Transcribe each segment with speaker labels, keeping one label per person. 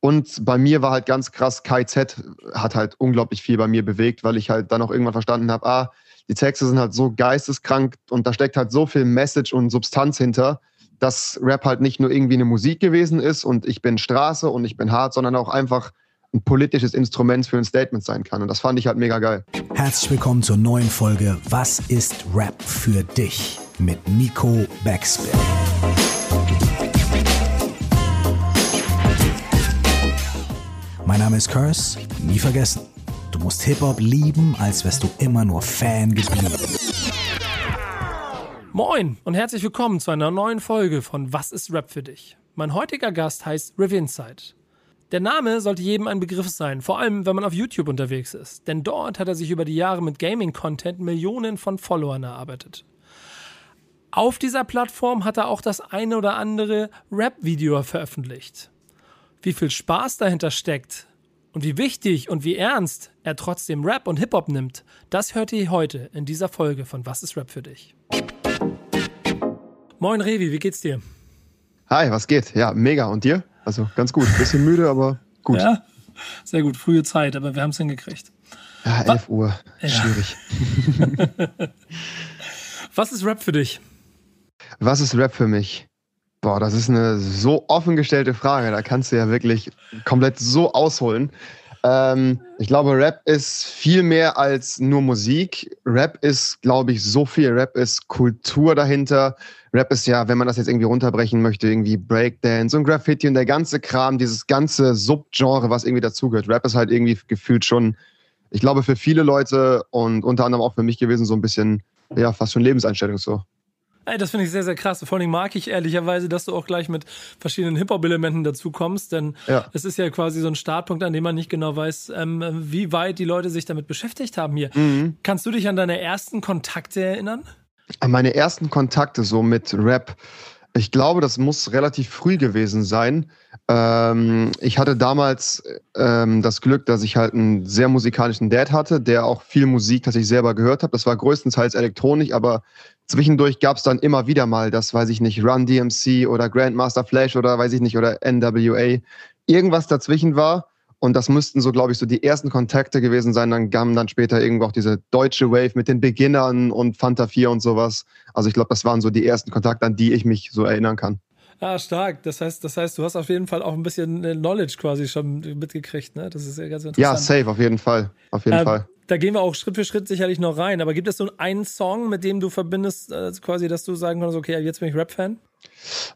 Speaker 1: Und bei mir war halt ganz krass, KZ hat halt unglaublich viel bei mir bewegt, weil ich halt dann auch irgendwann verstanden habe, ah, die Texte sind halt so geisteskrank und da steckt halt so viel Message und Substanz hinter, dass Rap halt nicht nur irgendwie eine Musik gewesen ist und ich bin Straße und ich bin hart, sondern auch einfach ein politisches Instrument für ein Statement sein kann. Und das fand ich halt mega geil.
Speaker 2: Herzlich willkommen zur neuen Folge Was ist Rap für dich? mit Nico Backspin. Mein Name ist Curse, nie vergessen. Du musst Hip-Hop lieben, als wärst du immer nur Fan geblieben.
Speaker 3: Moin und herzlich willkommen zu einer neuen Folge von Was ist Rap für dich? Mein heutiger Gast heißt Riv Insight. Der Name sollte jedem ein Begriff sein, vor allem wenn man auf YouTube unterwegs ist, denn dort hat er sich über die Jahre mit Gaming-Content Millionen von Followern erarbeitet. Auf dieser Plattform hat er auch das eine oder andere Rap-Video veröffentlicht wie viel Spaß dahinter steckt und wie wichtig und wie ernst er trotzdem Rap und Hip-Hop nimmt, das hört ihr heute in dieser Folge von Was ist Rap für dich? Moin Revi, wie geht's dir?
Speaker 1: Hi, was geht? Ja, mega. Und dir? Also ganz gut. Bisschen müde, aber gut.
Speaker 3: Ja, sehr gut. Frühe Zeit, aber wir haben es hingekriegt.
Speaker 1: Ja, 11 Uhr. Ja. Schwierig.
Speaker 3: was ist Rap für dich?
Speaker 1: Was ist Rap für mich? Boah, das ist eine so offen gestellte Frage. Da kannst du ja wirklich komplett so ausholen. Ähm, ich glaube, Rap ist viel mehr als nur Musik. Rap ist, glaube ich, so viel. Rap ist Kultur dahinter. Rap ist ja, wenn man das jetzt irgendwie runterbrechen möchte, irgendwie Breakdance und Graffiti und der ganze Kram, dieses ganze Subgenre, was irgendwie dazugehört. Rap ist halt irgendwie gefühlt schon, ich glaube, für viele Leute und unter anderem auch für mich gewesen, so ein bisschen, ja, fast schon Lebenseinstellung so.
Speaker 3: Ey, das finde ich sehr, sehr krass. Vor allem mag ich ehrlicherweise, dass du auch gleich mit verschiedenen Hip-Hop-Elementen dazu kommst, denn ja. es ist ja quasi so ein Startpunkt, an dem man nicht genau weiß, ähm, wie weit die Leute sich damit beschäftigt haben hier. Mhm. Kannst du dich an deine ersten Kontakte erinnern?
Speaker 1: An meine ersten Kontakte so mit Rap. Ich glaube, das muss relativ früh gewesen sein. Ähm, ich hatte damals ähm, das Glück, dass ich halt einen sehr musikalischen Dad hatte, der auch viel Musik tatsächlich selber gehört hat. Das war größtenteils elektronisch, aber zwischendurch gab es dann immer wieder mal das, weiß ich nicht, Run DMC oder Grandmaster Flash oder weiß ich nicht, oder NWA. Irgendwas dazwischen war. Und das müssten so, glaube ich, so die ersten Kontakte gewesen sein. Dann kamen dann später irgendwo auch diese deutsche Wave mit den Beginnern und Fanta 4 und sowas. Also ich glaube, das waren so die ersten Kontakte, an die ich mich so erinnern kann.
Speaker 3: Ah, stark. Das heißt, das heißt, du hast auf jeden Fall auch ein bisschen äh, Knowledge quasi schon mitgekriegt, ne? Das ist ja ganz interessant.
Speaker 1: Ja, safe, auf jeden Fall. Auf jeden ähm, Fall.
Speaker 3: Da gehen wir auch Schritt für Schritt sicherlich noch rein. Aber gibt es so einen Song, mit dem du verbindest, äh, quasi, dass du sagen kannst, okay, jetzt bin ich Rap-Fan?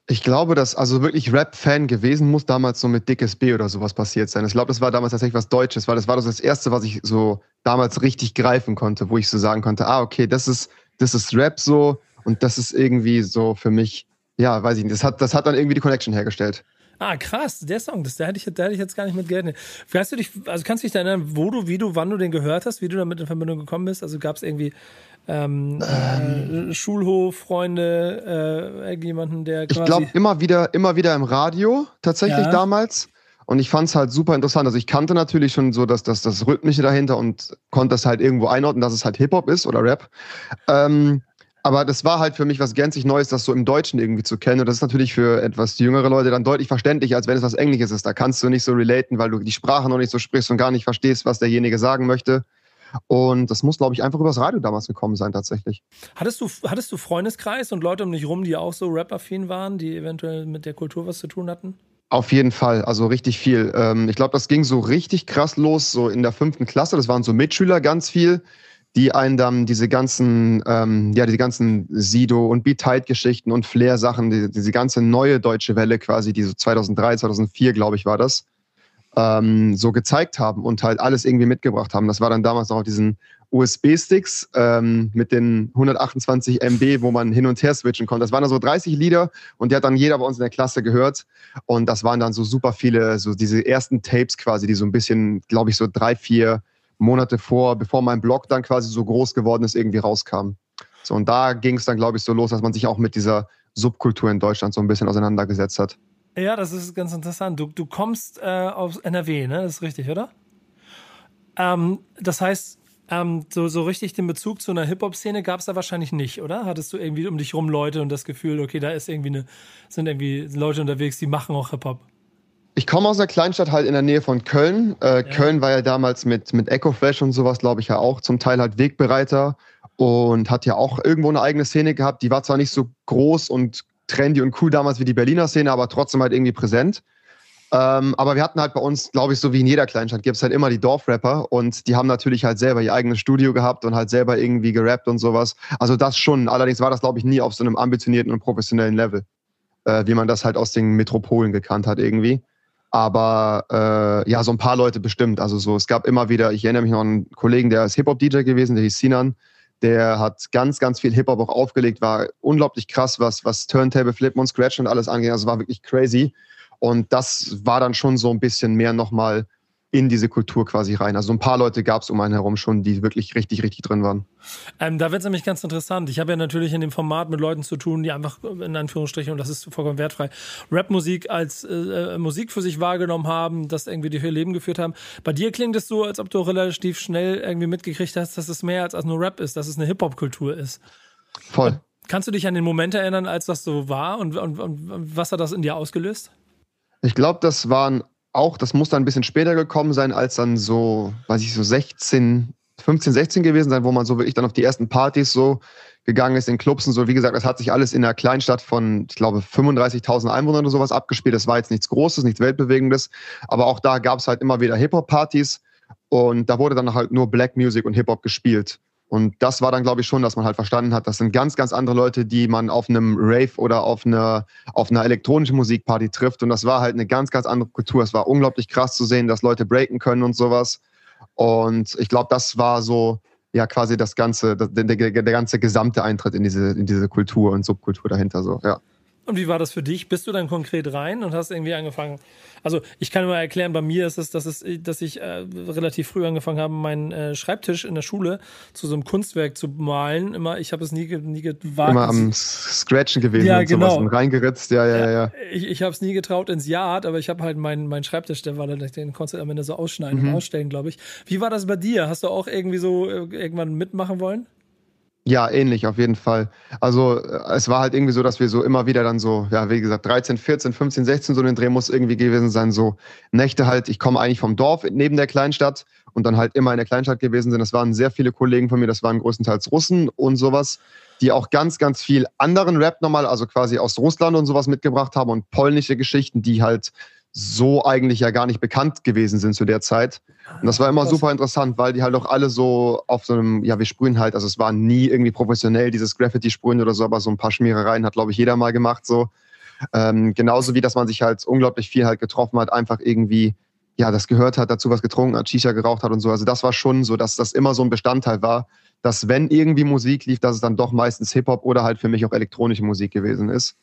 Speaker 1: Ich glaube, dass also wirklich Rap-Fan gewesen muss damals so mit Dickes B oder sowas passiert sein. Ich glaube, das war damals tatsächlich was Deutsches, weil das war das erste, was ich so damals richtig greifen konnte, wo ich so sagen konnte, ah, okay, das ist, das ist Rap so und das ist irgendwie so für mich ja, weiß ich nicht. Das hat, das hat dann irgendwie die Connection hergestellt.
Speaker 3: Ah, krass, der Song, das, der, hätte ich, der hätte ich jetzt gar nicht mit gerechnet. Kannst du dich, also kannst du dich erinnern, wo du, wie du, wann du den gehört hast, wie du damit in Verbindung gekommen bist? Also gab es irgendwie ähm, ähm, äh, Schulhof, Freunde, äh, irgendjemanden, der.
Speaker 1: Ich glaube, immer wieder, immer wieder im Radio, tatsächlich ja. damals. Und ich fand es halt super interessant. Also ich kannte natürlich schon so das, das, das Rhythmische dahinter und konnte das halt irgendwo einordnen, dass es halt Hip-Hop ist oder Rap. Ähm, aber das war halt für mich was gänzlich Neues, das so im Deutschen irgendwie zu kennen. Und das ist natürlich für etwas jüngere Leute dann deutlich verständlicher, als wenn es was Englisches ist. Da kannst du nicht so relaten, weil du die Sprache noch nicht so sprichst und gar nicht verstehst, was derjenige sagen möchte. Und das muss, glaube ich, einfach übers Radio damals gekommen sein, tatsächlich.
Speaker 3: Hattest du, hattest du Freundeskreis und Leute um dich rum, die auch so rap-affin waren, die eventuell mit der Kultur was zu tun hatten?
Speaker 1: Auf jeden Fall, also richtig viel. Ähm, ich glaube, das ging so richtig krass los, so in der fünften Klasse. Das waren so Mitschüler ganz viel die einen dann diese ganzen, ähm, ja, diese ganzen Sido und Beat Tight Geschichten und Flair Sachen, die, diese ganze neue deutsche Welle quasi, die so 2003, 2004, glaube ich, war das, ähm, so gezeigt haben und halt alles irgendwie mitgebracht haben. Das war dann damals noch auf diesen USB-Sticks ähm, mit den 128 MB, wo man hin und her switchen konnte. Das waren dann so 30 Lieder und die hat dann jeder bei uns in der Klasse gehört. Und das waren dann so super viele, so diese ersten Tapes quasi, die so ein bisschen, glaube ich, so drei, vier Monate vor, bevor mein Blog dann quasi so groß geworden ist, irgendwie rauskam. So, und da ging es dann, glaube ich, so los, dass man sich auch mit dieser Subkultur in Deutschland so ein bisschen auseinandergesetzt hat.
Speaker 3: Ja, das ist ganz interessant. Du, du kommst äh, aus NRW, ne? Das ist richtig, oder? Ähm, das heißt, ähm, so, so richtig den Bezug zu einer Hip-Hop-Szene gab es da wahrscheinlich nicht, oder? Hattest du irgendwie um dich rum Leute und das Gefühl, okay, da ist irgendwie eine, sind irgendwie Leute unterwegs, die machen auch Hip-Hop?
Speaker 1: Ich komme aus einer Kleinstadt halt in der Nähe von Köln. Äh, ja. Köln war ja damals mit, mit Ecoflash und sowas, glaube ich, ja auch zum Teil halt Wegbereiter und hat ja auch irgendwo eine eigene Szene gehabt. Die war zwar nicht so groß und trendy und cool damals wie die Berliner Szene, aber trotzdem halt irgendwie präsent. Ähm, aber wir hatten halt bei uns, glaube ich, so wie in jeder Kleinstadt, gibt es halt immer die Dorfrapper und die haben natürlich halt selber ihr eigenes Studio gehabt und halt selber irgendwie gerappt und sowas. Also das schon. Allerdings war das, glaube ich, nie auf so einem ambitionierten und professionellen Level, äh, wie man das halt aus den Metropolen gekannt hat irgendwie. Aber äh, ja, so ein paar Leute bestimmt. Also so, es gab immer wieder, ich erinnere mich noch an einen Kollegen, der ist Hip-Hop-DJ gewesen, der hieß Sinan. Der hat ganz, ganz viel Hip-Hop auch aufgelegt, war unglaublich krass, was, was Turntable, Flippen und Scratch und alles angeht. Also war wirklich crazy. Und das war dann schon so ein bisschen mehr nochmal in diese Kultur quasi rein. Also ein paar Leute gab es um einen herum schon, die wirklich richtig, richtig drin waren.
Speaker 3: Ähm, da wird es nämlich ganz interessant. Ich habe ja natürlich in dem Format mit Leuten zu tun, die einfach in Anführungsstrichen, und das ist vollkommen wertfrei, Rapmusik als äh, äh Musik für sich wahrgenommen haben, das irgendwie durch ihr Leben geführt haben. Bei dir klingt es so, als ob du relativ schnell irgendwie mitgekriegt hast, dass es mehr als, als nur Rap ist, dass es eine Hip-Hop-Kultur ist.
Speaker 1: Voll.
Speaker 3: Kannst du dich an den Moment erinnern, als das so war und, und, und was hat das in dir ausgelöst?
Speaker 1: Ich glaube, das waren auch, das muss dann ein bisschen später gekommen sein, als dann so, weiß ich, so 16, 15, 16 gewesen sein, wo man so wirklich dann auf die ersten Partys so gegangen ist in Clubs und so. Wie gesagt, das hat sich alles in einer Kleinstadt von, ich glaube, 35.000 Einwohnern oder sowas abgespielt. Das war jetzt nichts Großes, nichts Weltbewegendes. Aber auch da gab es halt immer wieder Hip-Hop-Partys und da wurde dann halt nur Black Music und Hip-Hop gespielt. Und das war dann, glaube ich, schon, dass man halt verstanden hat, das sind ganz, ganz andere Leute, die man auf einem Rave oder auf einer, auf einer elektronischen Musikparty trifft. Und das war halt eine ganz, ganz andere Kultur. Es war unglaublich krass zu sehen, dass Leute breaken können und sowas. Und ich glaube, das war so, ja, quasi das ganze, der, der, der ganze gesamte Eintritt in diese, in diese Kultur und Subkultur dahinter, so, ja.
Speaker 3: Und wie war das für dich? Bist du dann konkret rein und hast irgendwie angefangen? Also ich kann nur erklären, bei mir ist es, dass, es, dass ich äh, relativ früh angefangen habe, meinen äh, Schreibtisch in der Schule zu so einem Kunstwerk zu malen. Immer, ich habe es nie, nie gewagt.
Speaker 1: Immer am Scratchen gewesen ja, und genau. sowas und reingeritzt, ja, ja, ja. ja.
Speaker 3: Ich, ich habe es nie getraut ins Yard, aber ich habe halt meinen mein Schreibtisch, der war dann, den konntest du am Ende so ausschneiden mhm. und ausstellen, glaube ich. Wie war das bei dir? Hast du auch irgendwie so äh, irgendwann mitmachen wollen?
Speaker 1: Ja, ähnlich auf jeden Fall. Also äh, es war halt irgendwie so, dass wir so immer wieder dann so, ja, wie gesagt, 13, 14, 15, 16 so den Dreh muss irgendwie gewesen sein. So Nächte halt, ich komme eigentlich vom Dorf neben der Kleinstadt und dann halt immer in der Kleinstadt gewesen sind. Das waren sehr viele Kollegen von mir, das waren größtenteils Russen und sowas, die auch ganz, ganz viel anderen Rap nochmal, also quasi aus Russland und sowas mitgebracht haben und polnische Geschichten, die halt so eigentlich ja gar nicht bekannt gewesen sind zu der Zeit. Und das war immer super interessant, weil die halt auch alle so auf so einem, ja, wir sprühen halt, also es war nie irgendwie professionell, dieses Graffiti-Sprühen oder so, aber so ein paar Schmierereien hat, glaube ich, jeder mal gemacht, so. Ähm, genauso wie, dass man sich halt unglaublich viel halt getroffen hat, einfach irgendwie, ja, das gehört hat, dazu was getrunken hat, Shisha geraucht hat und so. Also das war schon so, dass das immer so ein Bestandteil war, dass wenn irgendwie Musik lief, dass es dann doch meistens Hip-Hop oder halt für mich auch elektronische Musik gewesen ist.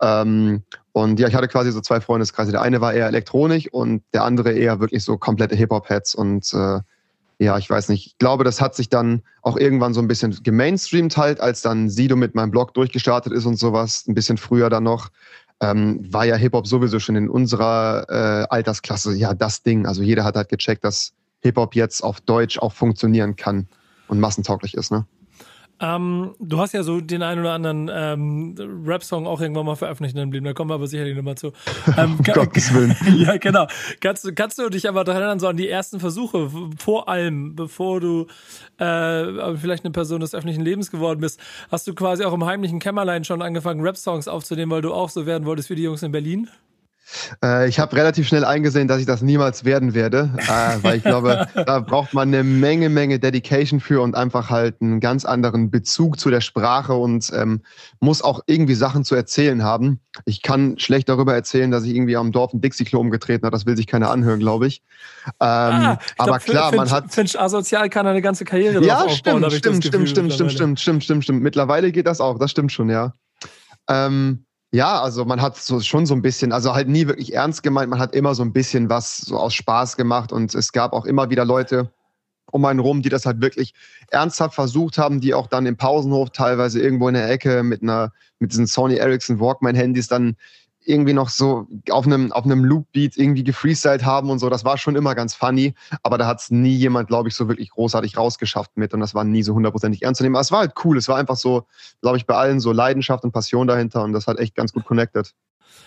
Speaker 1: Ähm, und ja, ich hatte quasi so zwei Freundeskreise. Der eine war eher elektronisch und der andere eher wirklich so komplette Hip-Hop-Heads. Und äh, ja, ich weiß nicht. Ich glaube, das hat sich dann auch irgendwann so ein bisschen gemainstreamt halt, als dann Sido mit meinem Blog durchgestartet ist und sowas. Ein bisschen früher dann noch. Ähm, war ja Hip-Hop sowieso schon in unserer äh, Altersklasse ja das Ding. Also jeder hat halt gecheckt, dass Hip-Hop jetzt auf Deutsch auch funktionieren kann und massentauglich ist, ne?
Speaker 3: Ähm, du hast ja so den einen oder anderen ähm, Rap-Song auch irgendwann mal veröffentlicht in deinem Leben, da kommen wir aber sicherlich nochmal zu. Ähm,
Speaker 1: Gottes Willen.
Speaker 3: ja, genau. Kannst, kannst du dich aber daran erinnern, so an die ersten Versuche, vor allem, bevor du äh, vielleicht eine Person des öffentlichen Lebens geworden bist, hast du quasi auch im heimlichen Kämmerlein schon angefangen, Rap-Songs aufzunehmen, weil du auch so werden wolltest wie die Jungs in Berlin?
Speaker 1: Äh, ich habe relativ schnell eingesehen, dass ich das niemals werden werde, äh, weil ich glaube, da braucht man eine Menge, Menge Dedication für und einfach halt einen ganz anderen Bezug zu der Sprache und ähm, muss auch irgendwie Sachen zu erzählen haben. Ich kann schlecht darüber erzählen, dass ich irgendwie am Dorf ein Dixie-Klo umgetreten habe. Das will sich keiner anhören, glaube ich. Ähm, ah, ich aber glaub, klar, Finch, man hat.
Speaker 3: Finch asozial kann eine ganze Karriere
Speaker 1: Ja, stimmt, aufbauen, stimmt, stimmt, stimmt, stimmt, stimmt, stimmt, stimmt, stimmt. Mittlerweile geht das auch. Das stimmt schon, ja. Ähm, ja, also man hat so schon so ein bisschen, also halt nie wirklich ernst gemeint, man hat immer so ein bisschen was so aus Spaß gemacht und es gab auch immer wieder Leute um einen rum, die das halt wirklich ernsthaft versucht haben, die auch dann im Pausenhof teilweise irgendwo in der Ecke mit einer mit diesen Sony Ericsson Walkman Handys dann irgendwie noch so auf einem, auf einem Loop-Beat irgendwie gefreestylt haben und so. Das war schon immer ganz funny, aber da hat es nie jemand, glaube ich, so wirklich großartig rausgeschafft mit und das war nie so hundertprozentig ernst zu nehmen. Aber es war halt cool. Es war einfach so, glaube ich, bei allen so Leidenschaft und Passion dahinter und das hat echt ganz gut connected.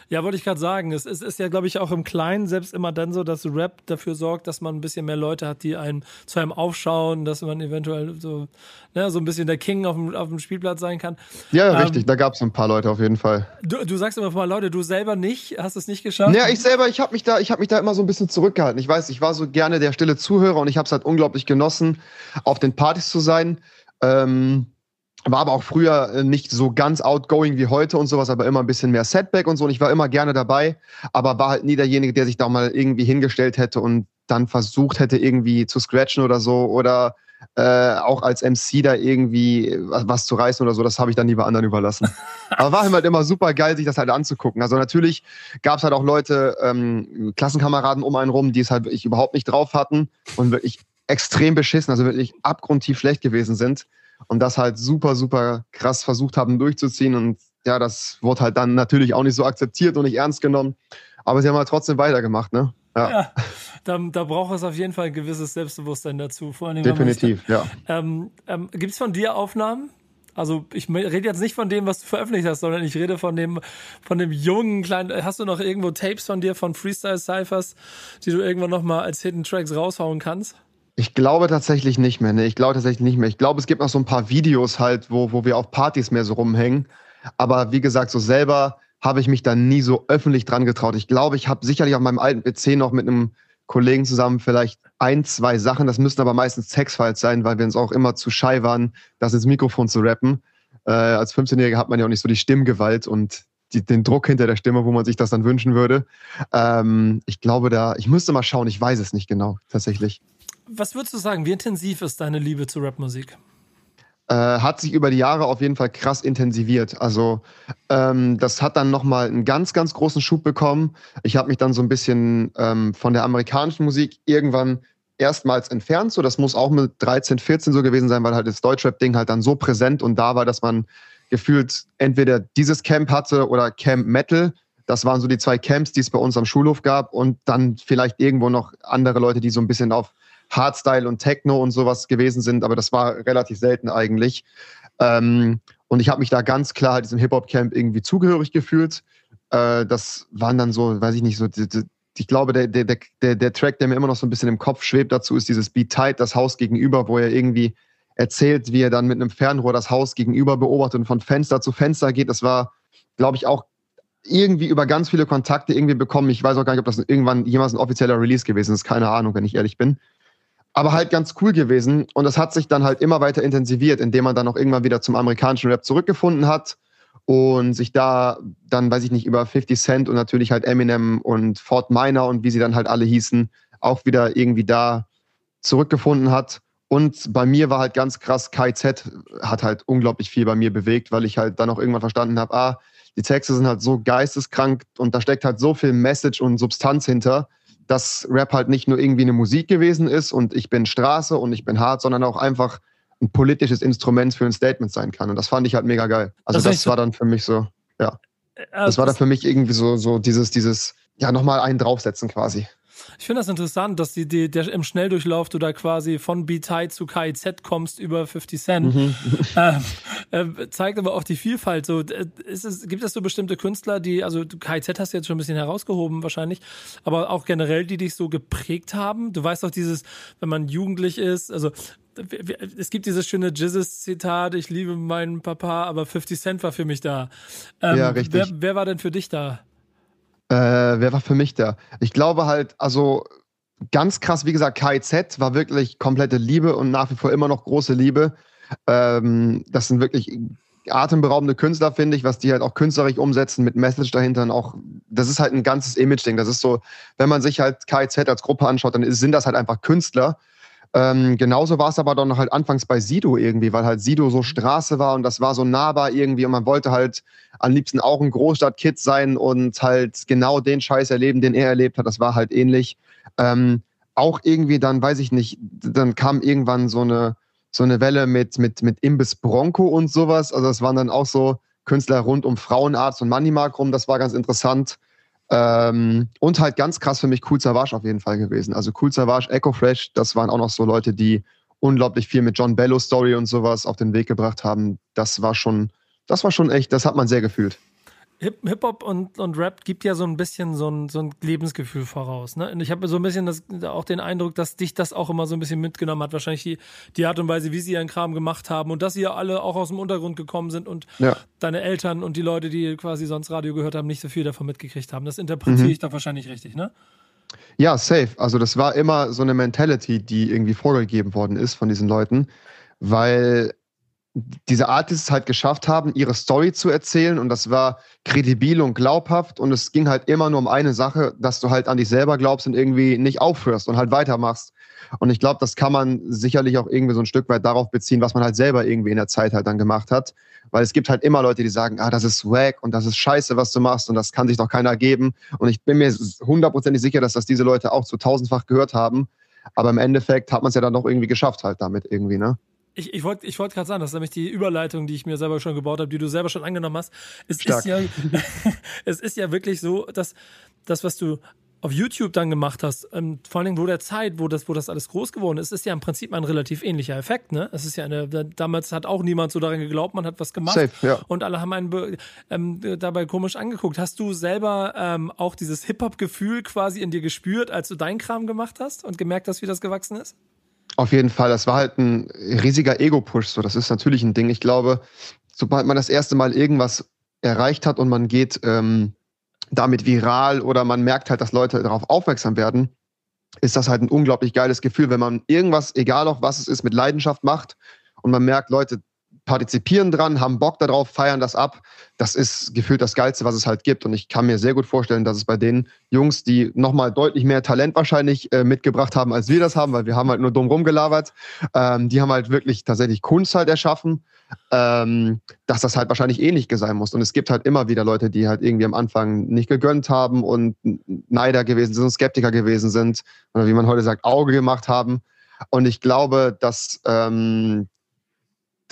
Speaker 3: Ja, wollte ich gerade sagen. Es ist, ist ja, glaube ich, auch im Kleinen selbst immer dann so, dass Rap dafür sorgt, dass man ein bisschen mehr Leute hat, die einen zu einem aufschauen, dass man eventuell so, ne, so ein bisschen der King auf dem, auf dem Spielplatz sein kann.
Speaker 1: Ja, ähm, richtig. Da gab es ein paar Leute auf jeden Fall.
Speaker 3: Du, du sagst immer paar Leute, du selber nicht, hast es nicht geschafft?
Speaker 1: Ja, ich selber, ich habe mich da, ich habe mich da immer so ein bisschen zurückgehalten. Ich weiß, ich war so gerne der stille Zuhörer und ich habe es halt unglaublich genossen, auf den Partys zu sein. Ähm, war aber auch früher äh, nicht so ganz outgoing wie heute und sowas, aber immer ein bisschen mehr Setback und so. Und ich war immer gerne dabei, aber war halt nie derjenige, der sich da mal irgendwie hingestellt hätte und dann versucht hätte, irgendwie zu scratchen oder so oder äh, auch als MC da irgendwie was, was zu reißen oder so. Das habe ich dann lieber anderen überlassen. aber war halt immer super geil, sich das halt anzugucken. Also natürlich gab es halt auch Leute, ähm, Klassenkameraden um einen rum, die es halt wirklich überhaupt nicht drauf hatten und wirklich extrem beschissen, also wirklich abgrundtief schlecht gewesen sind und das halt super, super krass versucht haben durchzuziehen. Und ja, das wurde halt dann natürlich auch nicht so akzeptiert und nicht ernst genommen. Aber sie haben halt trotzdem weitergemacht, ne?
Speaker 3: Ja. ja da, da braucht es auf jeden Fall ein gewisses Selbstbewusstsein dazu.
Speaker 1: Vor allem, Definitiv, ja.
Speaker 3: Ähm, ähm, Gibt es von dir Aufnahmen? Also ich rede jetzt nicht von dem, was du veröffentlicht hast, sondern ich rede von dem, von dem jungen kleinen. Hast du noch irgendwo Tapes von dir von Freestyle Cyphers, die du irgendwann noch mal als Hidden Tracks raushauen kannst?
Speaker 1: Ich glaube tatsächlich nicht mehr. Nee, ich glaube tatsächlich nicht mehr. Ich glaube, es gibt noch so ein paar Videos halt, wo, wo wir auf Partys mehr so rumhängen. Aber wie gesagt, so selber habe ich mich da nie so öffentlich dran getraut. Ich glaube, ich habe sicherlich auf meinem alten PC noch mit einem Kollegen zusammen vielleicht ein, zwei Sachen. Das müssten aber meistens Textfiles sein, weil wir uns auch immer zu schei waren, das ins Mikrofon zu rappen. Äh, als 15-Jähriger hat man ja auch nicht so die Stimmgewalt und die, den Druck hinter der Stimme, wo man sich das dann wünschen würde. Ähm, ich glaube da, ich müsste mal schauen, ich weiß es nicht genau, tatsächlich
Speaker 3: was würdest du sagen, wie intensiv ist deine Liebe zu Rapmusik?
Speaker 1: Äh, hat sich über die Jahre auf jeden Fall krass intensiviert. Also ähm, das hat dann nochmal einen ganz, ganz großen Schub bekommen. Ich habe mich dann so ein bisschen ähm, von der amerikanischen Musik irgendwann erstmals entfernt. So, das muss auch mit 13, 14 so gewesen sein, weil halt das Deutschrap-Ding halt dann so präsent und da war, dass man gefühlt entweder dieses Camp hatte oder Camp Metal. Das waren so die zwei Camps, die es bei uns am Schulhof gab und dann vielleicht irgendwo noch andere Leute, die so ein bisschen auf Hardstyle und Techno und sowas gewesen sind, aber das war relativ selten eigentlich. Ähm, und ich habe mich da ganz klar halt diesem Hip-Hop-Camp irgendwie zugehörig gefühlt. Äh, das waren dann so, weiß ich nicht, so, die, die, ich glaube, der, der, der, der Track, der mir immer noch so ein bisschen im Kopf schwebt dazu, ist dieses Beat Tight, das Haus gegenüber, wo er irgendwie erzählt, wie er dann mit einem Fernrohr das Haus gegenüber beobachtet und von Fenster zu Fenster geht. Das war, glaube ich, auch irgendwie über ganz viele Kontakte irgendwie bekommen. Ich weiß auch gar nicht, ob das irgendwann jemals ein offizieller Release gewesen ist. Keine Ahnung, wenn ich ehrlich bin aber halt ganz cool gewesen. Und das hat sich dann halt immer weiter intensiviert, indem man dann auch irgendwann wieder zum amerikanischen Rap zurückgefunden hat und sich da dann, weiß ich nicht, über 50 Cent und natürlich halt Eminem und Fort Minor und wie sie dann halt alle hießen, auch wieder irgendwie da zurückgefunden hat. Und bei mir war halt ganz krass, KZ hat halt unglaublich viel bei mir bewegt, weil ich halt dann auch irgendwann verstanden habe, ah, die Texte sind halt so geisteskrank und da steckt halt so viel Message und Substanz hinter, dass Rap halt nicht nur irgendwie eine Musik gewesen ist und ich bin Straße und ich bin hart, sondern auch einfach ein politisches Instrument für ein Statement sein kann. Und das fand ich halt mega geil. Also das, das war dann für mich so, ja. Äh, das war dann für mich irgendwie so, so dieses, dieses, ja, nochmal einen draufsetzen quasi.
Speaker 3: Ich finde das interessant, dass die, die, der, im Schnelldurchlauf du da quasi von B-Tie zu KIZ kommst über 50 Cent. Mhm. Ähm, äh, zeigt aber auch die Vielfalt. So, ist es, gibt es so bestimmte Künstler, die, also KIZ hast du jetzt schon ein bisschen herausgehoben wahrscheinlich, aber auch generell, die dich so geprägt haben? Du weißt doch dieses, wenn man jugendlich ist, also es gibt dieses schöne Jizzes-Zitat, ich liebe meinen Papa, aber 50 Cent war für mich da.
Speaker 1: Ähm, ja, richtig.
Speaker 3: Wer, wer war denn für dich da?
Speaker 1: Äh, wer war für mich da? Ich glaube halt, also ganz krass, wie gesagt, KIZ war wirklich komplette Liebe und nach wie vor immer noch große Liebe. Ähm, das sind wirklich atemberaubende Künstler, finde ich, was die halt auch künstlerisch umsetzen mit Message dahinter und auch, das ist halt ein ganzes Image-Ding. Das ist so, wenn man sich halt KIZ als Gruppe anschaut, dann sind das halt einfach Künstler, ähm, genauso war es aber dann noch halt anfangs bei Sido irgendwie, weil halt Sido so Straße war und das war so nahbar irgendwie und man wollte halt am liebsten auch ein Großstadtkid sein und halt genau den Scheiß erleben, den er erlebt hat. Das war halt ähnlich. Ähm, auch irgendwie dann, weiß ich nicht, dann kam irgendwann so eine, so eine Welle mit, mit, mit Imbiss Bronco und sowas. Also das waren dann auch so Künstler rund um Frauenarzt und Moneymark rum. Das war ganz interessant. Ähm, und halt ganz krass für mich Cool Savage auf jeden Fall gewesen. Also Cool Savage, Echo Fresh, das waren auch noch so Leute, die unglaublich viel mit John Bello Story und sowas auf den Weg gebracht haben. Das war schon, das war schon echt, das hat man sehr gefühlt.
Speaker 3: Hip-Hop und, und Rap gibt ja so ein bisschen so ein, so ein Lebensgefühl voraus. Ne? Und ich habe so ein bisschen das, auch den Eindruck, dass dich das auch immer so ein bisschen mitgenommen hat. Wahrscheinlich die, die Art und Weise, wie sie ihren Kram gemacht haben und dass sie ja alle auch aus dem Untergrund gekommen sind und ja. deine Eltern und die Leute, die quasi sonst Radio gehört haben, nicht so viel davon mitgekriegt haben. Das interpretiere mhm. ich doch wahrscheinlich richtig, ne?
Speaker 1: Ja, safe. Also das war immer so eine Mentality, die irgendwie vorgegeben worden ist von diesen Leuten, weil diese Artists halt geschafft haben, ihre Story zu erzählen und das war kredibil und glaubhaft und es ging halt immer nur um eine Sache, dass du halt an dich selber glaubst und irgendwie nicht aufhörst und halt weitermachst. Und ich glaube, das kann man sicherlich auch irgendwie so ein Stück weit darauf beziehen, was man halt selber irgendwie in der Zeit halt dann gemacht hat. Weil es gibt halt immer Leute, die sagen, ah, das ist wack und das ist scheiße, was du machst und das kann sich doch keiner geben. Und ich bin mir hundertprozentig sicher, dass das diese Leute auch zu tausendfach gehört haben. Aber im Endeffekt hat man es ja dann doch irgendwie geschafft halt damit irgendwie, ne?
Speaker 3: Ich, ich wollte ich wollt gerade sagen, das ist nämlich die Überleitung, die ich mir selber schon gebaut habe, die du selber schon angenommen hast. Es Stark. ist ja, es ist ja wirklich so, dass das, was du auf YouTube dann gemacht hast, ähm, vor allen Dingen wo der Zeit, wo das, wo das alles groß geworden ist, ist ja im Prinzip ein relativ ähnlicher Effekt, ne? Es ist ja eine, damals hat auch niemand so daran geglaubt, man hat was gemacht Safe, ja. und alle haben einen ähm, dabei komisch angeguckt. Hast du selber ähm, auch dieses Hip-Hop-Gefühl quasi in dir gespürt, als du deinen Kram gemacht hast und gemerkt hast, wie das gewachsen ist?
Speaker 1: Auf jeden Fall, das war halt ein riesiger Ego-Push. So, das ist natürlich ein Ding. Ich glaube, sobald man das erste Mal irgendwas erreicht hat und man geht ähm, damit viral oder man merkt halt, dass Leute darauf aufmerksam werden, ist das halt ein unglaublich geiles Gefühl, wenn man irgendwas, egal auch was es ist, mit Leidenschaft macht und man merkt, Leute partizipieren dran, haben Bock darauf, feiern das ab. Das ist gefühlt das Geilste, was es halt gibt. Und ich kann mir sehr gut vorstellen, dass es bei den Jungs, die nochmal deutlich mehr Talent wahrscheinlich äh, mitgebracht haben, als wir das haben, weil wir haben halt nur dumm rumgelabert, ähm, die haben halt wirklich tatsächlich Kunst halt erschaffen, ähm, dass das halt wahrscheinlich ähnlich sein muss. Und es gibt halt immer wieder Leute, die halt irgendwie am Anfang nicht gegönnt haben und Neider gewesen sind, Skeptiker gewesen sind oder wie man heute sagt, Auge gemacht haben. Und ich glaube, dass ähm,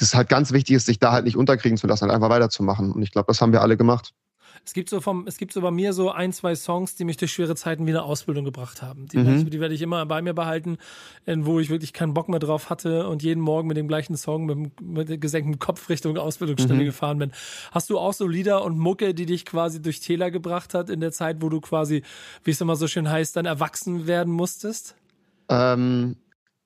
Speaker 1: das halt ganz wichtig ist, sich da halt nicht unterkriegen zu lassen, halt einfach weiterzumachen. Und ich glaube, das haben wir alle gemacht.
Speaker 3: Es gibt so vom, es gibt so bei mir so ein, zwei Songs, die mich durch schwere Zeiten wie eine Ausbildung gebracht haben. Die, mhm. die werde ich immer bei mir behalten, wo ich wirklich keinen Bock mehr drauf hatte und jeden Morgen mit dem gleichen Song mit, mit gesenktem Kopf Richtung Ausbildungsstelle mhm. gefahren bin. Hast du auch so Lieder und Mucke, die dich quasi durch Täler gebracht hat in der Zeit, wo du quasi, wie es immer so schön heißt, dann erwachsen werden musstest?
Speaker 1: Ähm,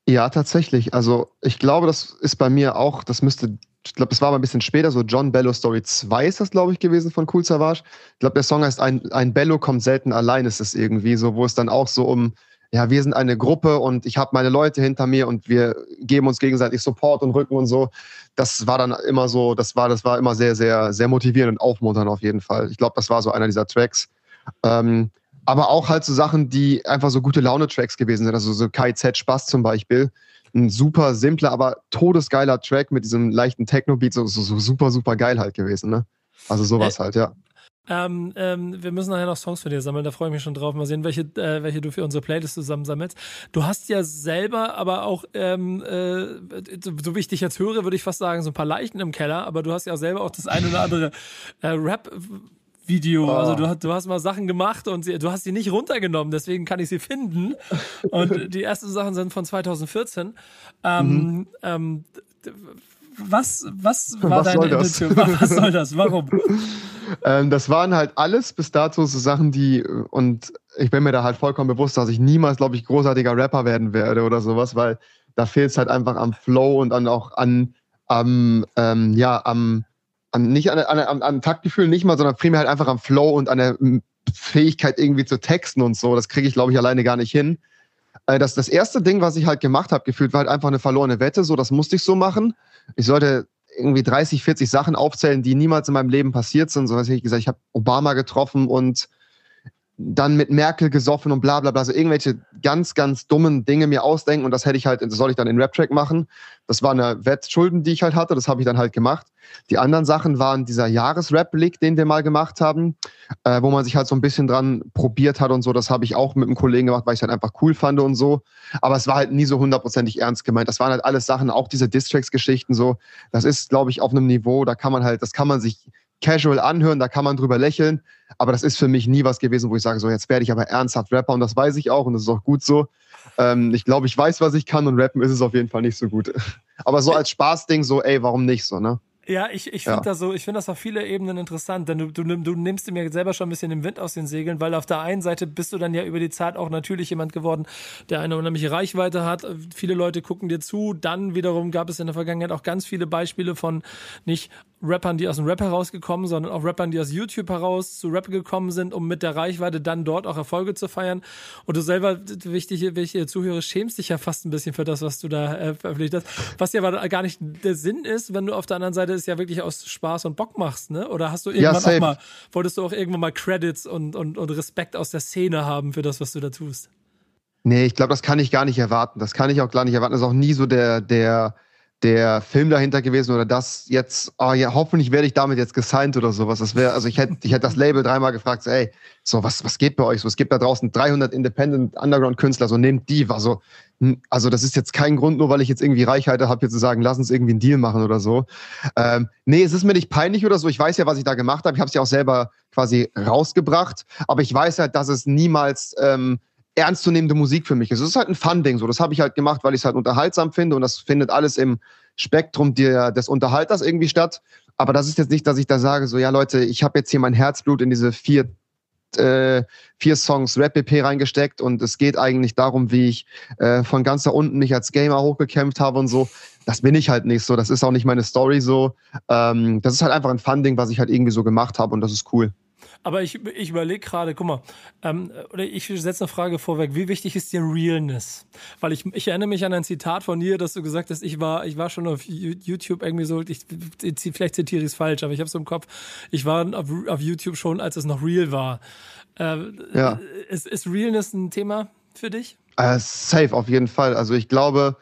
Speaker 1: ja, tatsächlich. Also ich glaube, das ist bei mir auch, das müsste, ich glaube, das war mal ein bisschen später, so John Bello Story 2 ist das, glaube ich, gewesen von Cool Savage. Ich glaube, der Song heißt ein, ein Bello kommt selten allein, ist es irgendwie so, wo es dann auch so um, ja, wir sind eine Gruppe und ich habe meine Leute hinter mir und wir geben uns gegenseitig Support und Rücken und so. Das war dann immer so, das war, das war immer sehr, sehr, sehr motivierend und aufmunternd auf jeden Fall. Ich glaube, das war so einer dieser Tracks. Ähm, aber auch halt so Sachen, die einfach so gute Laune-Tracks gewesen sind. Also so KZ Spaß zum Beispiel. Ein super simpler, aber todesgeiler Track mit diesem leichten Techno-Beat, so, so, so, super, super geil halt gewesen, ne? Also sowas äh, halt, ja.
Speaker 3: Ähm, ähm, wir müssen nachher noch Songs von dir sammeln, da freue ich mich schon drauf. Mal sehen, welche, äh, welche du für unsere Playlist zusammensammelst. Du hast ja selber aber auch, ähm, äh, so wie ich dich jetzt höre, würde ich fast sagen, so ein paar Leichen im Keller, aber du hast ja selber auch das eine oder andere äh, Rap Video. Oh. Also du, du, hast mal Sachen gemacht und sie, du hast sie nicht runtergenommen, deswegen kann ich sie finden. Und die ersten Sachen sind von 2014. Ähm, mhm. ähm, was, was war was deine Intention? Was soll das? Warum?
Speaker 1: ähm, das waren halt alles bis dato so Sachen, die, und ich bin mir da halt vollkommen bewusst, dass ich niemals, glaube ich, großartiger Rapper werden werde oder sowas, weil da fehlt es halt einfach am Flow und dann auch an, am, ähm, ja, am, an, nicht an, an, an, an Taktgefühl nicht mal, sondern primär halt einfach am Flow und an der Fähigkeit irgendwie zu texten und so. Das kriege ich, glaube ich, alleine gar nicht hin. Äh, das, das erste Ding, was ich halt gemacht habe, gefühlt, war halt einfach eine verlorene Wette. So, das musste ich so machen. Ich sollte irgendwie 30, 40 Sachen aufzählen, die niemals in meinem Leben passiert sind. So was ich gesagt, ich habe Obama getroffen und dann mit Merkel gesoffen und bla bla bla, so irgendwelche ganz, ganz dummen Dinge mir ausdenken und das hätte ich halt, das soll ich dann in Rap-Track machen. Das war eine Wettschulden, die ich halt hatte, das habe ich dann halt gemacht. Die anderen Sachen waren dieser Jahresrap-Leak, den wir mal gemacht haben, äh, wo man sich halt so ein bisschen dran probiert hat und so. Das habe ich auch mit einem Kollegen gemacht, weil ich es halt einfach cool fand und so. Aber es war halt nie so hundertprozentig ernst gemeint. Das waren halt alles Sachen, auch diese Distracks-Geschichten so. Das ist, glaube ich, auf einem Niveau, da kann man halt, das kann man sich casual anhören, da kann man drüber lächeln. Aber das ist für mich nie was gewesen, wo ich sage, so jetzt werde ich aber ernsthaft Rapper und das weiß ich auch und das ist auch gut so. Ähm, ich glaube, ich weiß, was ich kann und rappen ist es auf jeden Fall nicht so gut. aber so als Spaßding, so, ey, warum nicht so, ne?
Speaker 3: Ja, ich, ich finde ja. das so, ich finde das auf viele Ebenen interessant, denn du, du, du nimmst mir selber schon ein bisschen den Wind aus den Segeln, weil auf der einen Seite bist du dann ja über die Zeit auch natürlich jemand geworden, der eine unheimliche Reichweite hat. Viele Leute gucken dir zu. Dann wiederum gab es in der Vergangenheit auch ganz viele Beispiele von nicht Rappern, die aus dem Rap herausgekommen, sondern auch Rappern, die aus YouTube heraus zu Rap gekommen sind, um mit der Reichweite dann dort auch Erfolge zu feiern. Und du selber, wichtige, wichtige Zuhörer, schämst dich ja fast ein bisschen für das, was du da äh, veröffentlicht hast. Was ja aber gar nicht der Sinn ist, wenn du auf der anderen Seite es ja wirklich aus Spaß und Bock machst, ne? Oder hast du irgendwann ja, auch mal, wolltest du auch irgendwann mal Credits und, und, und Respekt aus der Szene haben für das, was du da tust?
Speaker 1: Nee, ich glaube, das kann ich gar nicht erwarten. Das kann ich auch gar nicht erwarten. Das ist auch nie so der, der, der Film dahinter gewesen oder das jetzt, oh ja, hoffentlich werde ich damit jetzt gesigned oder sowas. Das wäre, also ich hätte, ich hätte das Label dreimal gefragt, so, ey, so, was, was geht bei euch so? Es gibt da draußen 300 Independent Underground Künstler, so nehmt die, also, also das ist jetzt kein Grund, nur weil ich jetzt irgendwie Reichweite habe, hier zu sagen, lass uns irgendwie einen Deal machen oder so. Ähm, nee, es ist mir nicht peinlich oder so. Ich weiß ja, was ich da gemacht habe. Ich habe es ja auch selber quasi rausgebracht, aber ich weiß halt, dass es niemals ähm, ernstzunehmende Musik für mich ist. Es ist halt ein Fun-Ding. So, das habe ich halt gemacht, weil ich es halt unterhaltsam finde und das findet alles im Spektrum der, des Unterhalters irgendwie statt. Aber das ist jetzt nicht, dass ich da sage, so ja Leute, ich habe jetzt hier mein Herzblut in diese vier äh, vier Songs Rap-EP reingesteckt und es geht eigentlich darum, wie ich äh, von ganz da unten mich als Gamer hochgekämpft habe und so. Das bin ich halt nicht so. Das ist auch nicht meine Story so. Ähm, das ist halt einfach ein Funding, was ich halt irgendwie so gemacht habe und das ist cool.
Speaker 3: Aber ich, ich überlege gerade, guck mal, ähm, oder ich setze eine Frage vorweg, wie wichtig ist dir Realness? Weil ich, ich erinnere mich an ein Zitat von dir, dass du gesagt hast, ich war, ich war schon auf YouTube irgendwie so, ich, vielleicht zitiere ich es falsch, aber ich habe es im Kopf, ich war auf, auf YouTube schon, als es noch real war. Äh, ja. ist, ist Realness ein Thema für dich?
Speaker 1: Uh, safe, auf jeden Fall. Also ich glaube,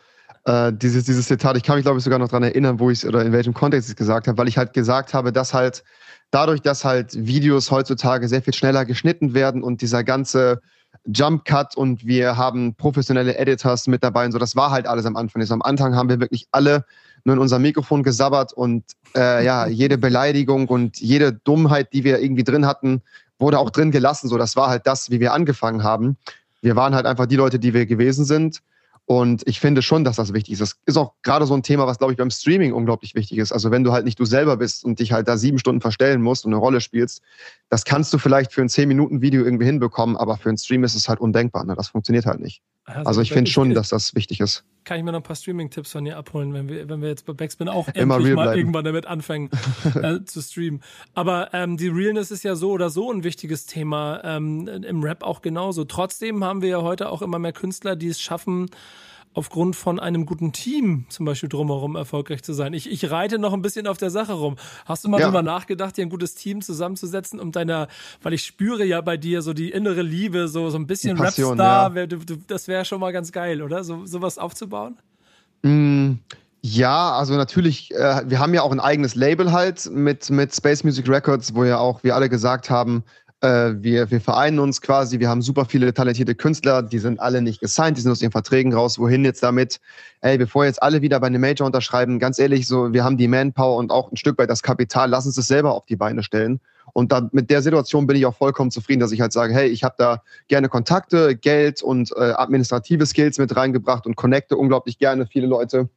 Speaker 1: äh, dieses, dieses Zitat, ich kann mich glaube ich sogar noch daran erinnern, wo ich es oder in welchem Kontext ich es gesagt habe, weil ich halt gesagt habe, dass halt dadurch, dass halt Videos heutzutage sehr viel schneller geschnitten werden und dieser ganze Jump Cut und wir haben professionelle Editors mit dabei und so, das war halt alles am Anfang. Also am Anfang haben wir wirklich alle nur in unser Mikrofon gesabbert und äh, ja, jede Beleidigung und jede Dummheit, die wir irgendwie drin hatten, wurde auch drin gelassen. So, das war halt das, wie wir angefangen haben. Wir waren halt einfach die Leute, die wir gewesen sind. Und ich finde schon, dass das wichtig ist. Das ist auch gerade so ein Thema, was, glaube ich, beim Streaming unglaublich wichtig ist. Also wenn du halt nicht du selber bist und dich halt da sieben Stunden verstellen musst und eine Rolle spielst, das kannst du vielleicht für ein zehn Minuten Video irgendwie hinbekommen, aber für einen Stream ist es halt undenkbar. Ne? Das funktioniert halt nicht. Also, also ich finde schon, dass das wichtig ist.
Speaker 3: Kann ich mir noch ein paar Streaming-Tipps von dir abholen, wenn wir, wenn wir jetzt bei Backspin auch Immer endlich mal bleiben. irgendwann damit anfangen äh, zu streamen. Aber ähm, die Realness ist ja so oder so ein wichtiges Thema ähm, im Rap auch genauso. Trotzdem haben wir ja heute auch immer mehr Künstler, die es schaffen, aufgrund von einem guten Team zum Beispiel drumherum erfolgreich zu sein. Ich, ich reite noch ein bisschen auf der Sache rum. Hast du mal ja. drüber nachgedacht, dir ein gutes Team zusammenzusetzen, um deiner, weil ich spüre ja bei dir so die innere Liebe, so, so ein bisschen Passion, Rapstar, ja. das wäre schon mal ganz geil, oder? So, sowas aufzubauen?
Speaker 1: Mm. Ja, also natürlich, äh, wir haben ja auch ein eigenes Label halt mit, mit Space Music Records, wo ja auch wir alle gesagt haben, äh, wir, wir vereinen uns quasi, wir haben super viele talentierte Künstler, die sind alle nicht gesigned, die sind aus ihren Verträgen raus. Wohin jetzt damit? Ey, bevor jetzt alle wieder bei einem Major unterschreiben, ganz ehrlich, so, wir haben die Manpower und auch ein Stück weit das Kapital, lass uns das selber auf die Beine stellen. Und da, mit der Situation bin ich auch vollkommen zufrieden, dass ich halt sage, hey, ich habe da gerne Kontakte, Geld und äh, administrative Skills mit reingebracht und connecte unglaublich gerne viele Leute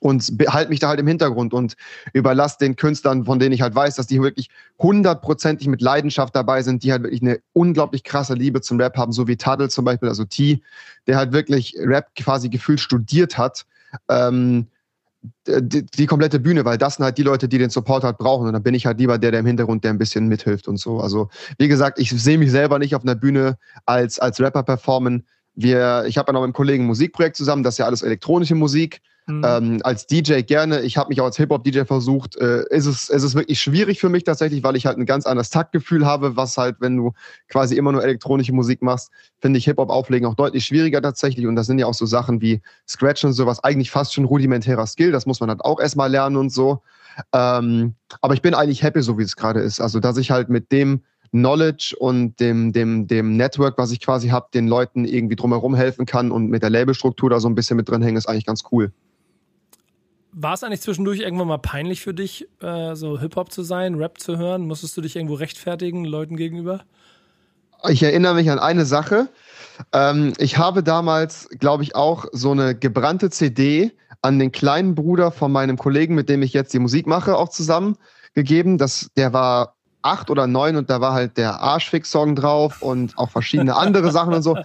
Speaker 1: und halte mich da halt im Hintergrund und überlasse den Künstlern, von denen ich halt weiß, dass die wirklich hundertprozentig mit Leidenschaft dabei sind, die halt wirklich eine unglaublich krasse Liebe zum Rap haben, so wie Tadel zum Beispiel, also T, der halt wirklich Rap quasi gefühlt studiert hat, ähm, die, die, komplette Bühne, weil das sind halt die Leute, die den Support halt brauchen. Und dann bin ich halt lieber der, der im Hintergrund, der ein bisschen mithilft und so. Also, wie gesagt, ich sehe mich selber nicht auf einer Bühne als, als Rapper performen. Wir, ich habe ja noch mit einem Kollegen ein Musikprojekt zusammen, das ist ja alles elektronische Musik. Mhm. Ähm, als DJ gerne. Ich habe mich auch als Hip-Hop-DJ versucht. Äh, ist, es, ist wirklich schwierig für mich tatsächlich, weil ich halt ein ganz anderes Taktgefühl habe, was halt, wenn du quasi immer nur elektronische Musik machst, finde ich Hip-Hop auflegen auch deutlich schwieriger tatsächlich. Und das sind ja auch so Sachen wie Scratch und sowas, eigentlich fast schon rudimentärer Skill. Das muss man halt auch erstmal lernen und so. Ähm, aber ich bin eigentlich happy, so wie es gerade ist. Also, dass ich halt mit dem Knowledge und dem, dem, dem Network, was ich quasi habe, den Leuten irgendwie drumherum helfen kann und mit der Labelstruktur da so ein bisschen mit drin hängen, ist eigentlich ganz cool.
Speaker 3: War es eigentlich zwischendurch irgendwann mal peinlich für dich, äh, so Hip-Hop zu sein, Rap zu hören? Musstest du dich irgendwo rechtfertigen, Leuten gegenüber?
Speaker 1: Ich erinnere mich an eine Sache. Ähm, ich habe damals, glaube ich, auch so eine gebrannte CD an den kleinen Bruder von meinem Kollegen, mit dem ich jetzt die Musik mache, auch zusammen gegeben. Das, der war acht oder neun und da war halt der Arschfix-Song drauf und auch verschiedene andere Sachen und so.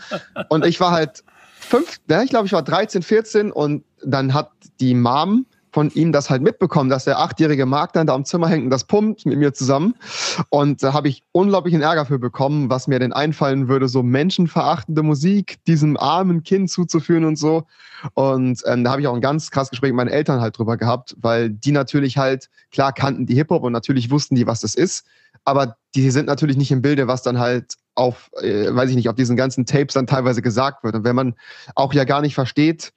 Speaker 1: Und ich war halt fünf, ne, ich glaube, ich war 13, 14 und dann hat die Mom von ihm das halt mitbekommen, dass der achtjährige Mark dann da am Zimmer hängt und das pumpt mit mir zusammen. Und da habe ich unglaublichen Ärger für bekommen, was mir denn einfallen würde, so menschenverachtende Musik diesem armen Kind zuzuführen und so. Und ähm, da habe ich auch ein ganz krass Gespräch mit meinen Eltern halt drüber gehabt, weil die natürlich halt, klar kannten die Hip-Hop und natürlich wussten die, was das ist. Aber die sind natürlich nicht im Bilde, was dann halt auf, äh, weiß ich nicht, auf diesen ganzen Tapes dann teilweise gesagt wird. Und wenn man auch ja gar nicht versteht,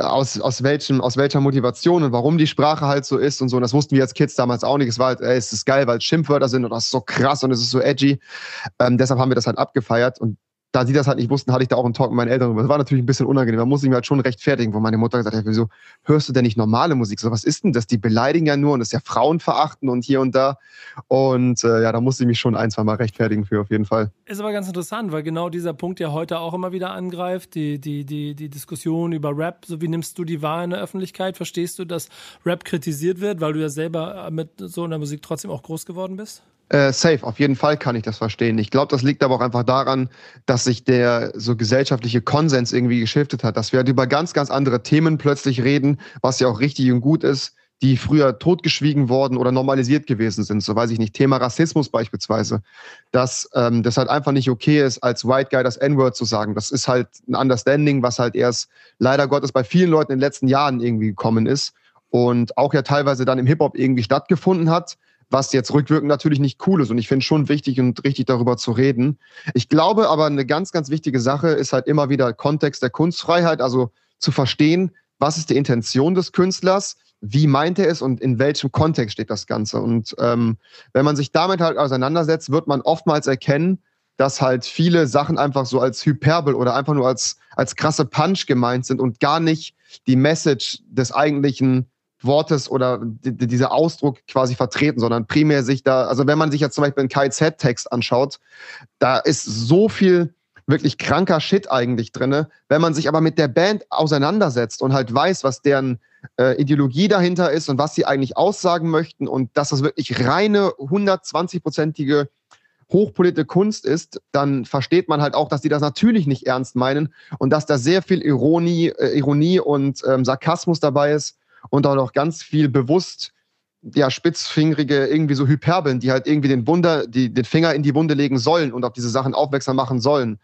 Speaker 1: aus, aus, welchem, aus welcher Motivation und warum die Sprache halt so ist und so. Und das wussten wir als Kids damals auch nicht. Es war halt, ey, es ist geil, weil es Schimpfwörter sind und das ist so krass und es ist so edgy. Ähm, deshalb haben wir das halt abgefeiert. Und da sie das halt nicht wussten, hatte ich da auch einen Talk mit meinen Eltern drüber. Das war natürlich ein bisschen unangenehm. Musste ich mir halt schon rechtfertigen, wo meine Mutter gesagt hat, wieso hörst du denn nicht normale Musik? So, was ist denn das? Die beleidigen ja nur und das ist ja Frauenverachten und hier und da. Und äh, ja, da musste ich mich schon ein, zwei Mal rechtfertigen für auf jeden Fall.
Speaker 3: Ist aber ganz interessant, weil genau dieser Punkt ja heute auch immer wieder angreift, die, die, die, die Diskussion über Rap. So wie nimmst du die wahr in der Öffentlichkeit? Verstehst du, dass Rap kritisiert wird, weil du ja selber mit so einer Musik trotzdem auch groß geworden bist?
Speaker 1: Äh, safe, auf jeden Fall kann ich das verstehen. Ich glaube, das liegt aber auch einfach daran, dass sich der so gesellschaftliche Konsens irgendwie geschiftet hat, dass wir halt über ganz, ganz andere Themen plötzlich reden, was ja auch richtig und gut ist, die früher totgeschwiegen worden oder normalisiert gewesen sind. So weiß ich nicht, Thema Rassismus beispielsweise, dass ähm, das halt einfach nicht okay ist, als White Guy das N-Word zu sagen. Das ist halt ein Understanding, was halt erst leider Gottes bei vielen Leuten in den letzten Jahren irgendwie gekommen ist und auch ja teilweise dann im Hip-Hop irgendwie stattgefunden hat was jetzt rückwirkend natürlich nicht cool ist. Und ich finde schon wichtig und richtig darüber zu reden. Ich glaube aber, eine ganz, ganz wichtige Sache ist halt immer wieder Kontext der Kunstfreiheit, also zu verstehen, was ist die Intention des Künstlers, wie meint er es und in welchem Kontext steht das Ganze. Und ähm, wenn man sich damit halt auseinandersetzt, wird man oftmals erkennen, dass halt viele Sachen einfach so als Hyperbel oder einfach nur als, als krasse Punch gemeint sind und gar nicht die Message des eigentlichen Wortes oder dieser Ausdruck quasi vertreten, sondern primär sich da, also wenn man sich jetzt zum Beispiel einen KZ-Text anschaut, da ist so viel wirklich kranker Shit eigentlich drin. Wenn man sich aber mit der Band auseinandersetzt und halt weiß, was deren äh, Ideologie dahinter ist und was sie eigentlich aussagen möchten und dass das wirklich reine 120-prozentige hochpolitische Kunst ist, dann versteht man halt auch, dass die das natürlich nicht ernst meinen und dass da sehr viel Ironie, äh, Ironie und ähm, Sarkasmus dabei ist und auch noch ganz viel bewusst ja, spitzfingerige, irgendwie so Hyperbeln, die halt irgendwie den Wunder, die, den Finger in die Wunde legen sollen und auf diese Sachen aufmerksam machen sollen.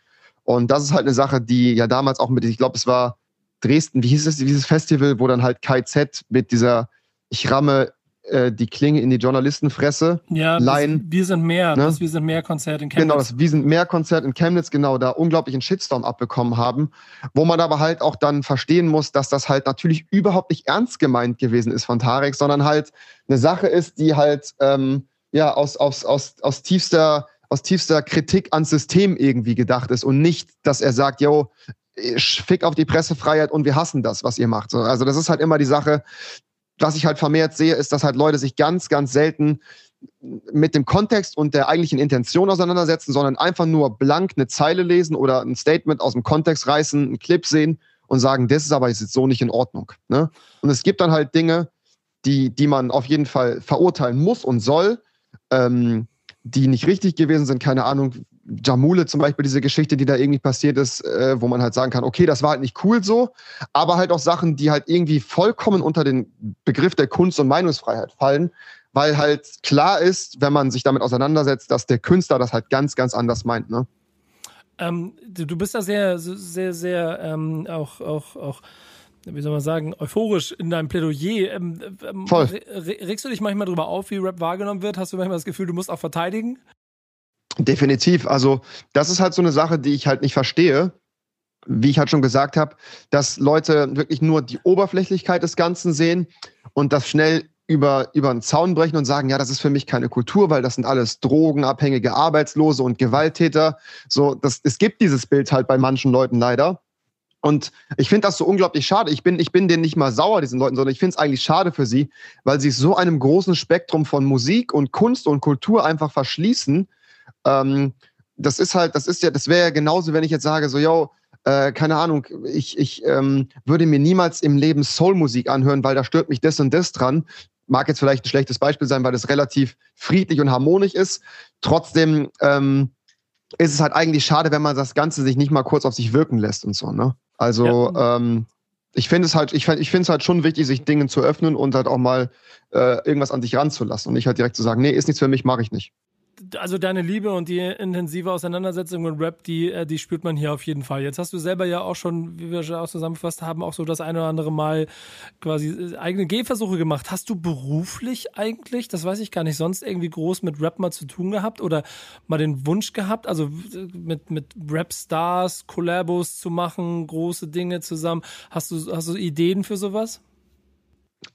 Speaker 1: Und das ist halt eine Sache, die ja damals auch mit, ich glaube, es war Dresden, wie hieß es, dieses Festival, wo dann halt KZ mit dieser Ich ramme äh, die Klinge in die Journalistenfresse.
Speaker 3: Ja, das, wir sind mehr, ne? das Wir sind mehr Konzert in
Speaker 1: Chemnitz. Genau, das Wir sind mehr Konzert in Chemnitz, genau, da unglaublichen Shitstorm abbekommen haben, wo man aber halt auch dann verstehen muss, dass das halt natürlich überhaupt nicht ernst gemeint gewesen ist von Tarek, sondern halt eine Sache ist, die halt ähm, ja aus, aus, aus, aus tiefster aus tiefster Kritik ans System irgendwie gedacht ist und nicht, dass er sagt, yo, fick auf die Pressefreiheit und wir hassen das, was ihr macht. Also das ist halt immer die Sache, was ich halt vermehrt sehe, ist, dass halt Leute sich ganz, ganz selten mit dem Kontext und der eigentlichen Intention auseinandersetzen, sondern einfach nur blank eine Zeile lesen oder ein Statement aus dem Kontext reißen, einen Clip sehen und sagen, das ist aber jetzt so nicht in Ordnung. Ne? Und es gibt dann halt Dinge, die, die man auf jeden Fall verurteilen muss und soll, ähm, die nicht richtig gewesen sind. Keine Ahnung, Jamule zum Beispiel, diese Geschichte, die da irgendwie passiert ist, äh, wo man halt sagen kann, okay, das war halt nicht cool so, aber halt auch Sachen, die halt irgendwie vollkommen unter den Begriff der Kunst- und Meinungsfreiheit fallen, weil halt klar ist, wenn man sich damit auseinandersetzt, dass der Künstler das halt ganz, ganz anders meint. Ne?
Speaker 3: Ähm, du bist da sehr, sehr, sehr ähm, auch, auch, auch wie soll man sagen, euphorisch in deinem Plädoyer. Ähm, ähm, Voll. Regst du dich manchmal darüber auf, wie Rap wahrgenommen wird? Hast du manchmal das Gefühl, du musst auch verteidigen?
Speaker 1: Definitiv. Also das ist halt so eine Sache, die ich halt nicht verstehe. Wie ich halt schon gesagt habe, dass Leute wirklich nur die Oberflächlichkeit des Ganzen sehen und das schnell über, über einen Zaun brechen und sagen, ja, das ist für mich keine Kultur, weil das sind alles drogenabhängige Arbeitslose und Gewalttäter. So, das, es gibt dieses Bild halt bei manchen Leuten leider. Und ich finde das so unglaublich schade. Ich bin, ich bin denen nicht mal sauer, diesen Leuten, sondern ich finde es eigentlich schade für sie, weil sie so einem großen Spektrum von Musik und Kunst und Kultur einfach verschließen ähm, das ist halt, das ist ja, das wäre ja genauso, wenn ich jetzt sage, so, yo, äh, keine Ahnung, ich, ich ähm, würde mir niemals im Leben Soul-Musik anhören, weil da stört mich das und das dran. Mag jetzt vielleicht ein schlechtes Beispiel sein, weil das relativ friedlich und harmonisch ist. Trotzdem ähm, ist es halt eigentlich schade, wenn man das Ganze sich nicht mal kurz auf sich wirken lässt und so, ne? Also, ja. ähm, ich finde es halt, ich, ich finde es halt schon wichtig, sich Dingen zu öffnen und halt auch mal äh, irgendwas an sich ranzulassen und nicht halt direkt zu sagen, nee, ist nichts für mich, mache ich nicht
Speaker 3: also deine Liebe und die intensive Auseinandersetzung mit Rap, die, äh, die spürt man hier auf jeden Fall. Jetzt hast du selber ja auch schon, wie wir schon auch zusammengefasst haben, auch so das eine oder andere Mal quasi äh, eigene Gehversuche gemacht. Hast du beruflich eigentlich, das weiß ich gar nicht, sonst irgendwie groß mit Rap mal zu tun gehabt oder mal den Wunsch gehabt, also äh, mit, mit Rap-Stars, Collabos zu machen, große Dinge zusammen? Hast du, hast du Ideen für sowas?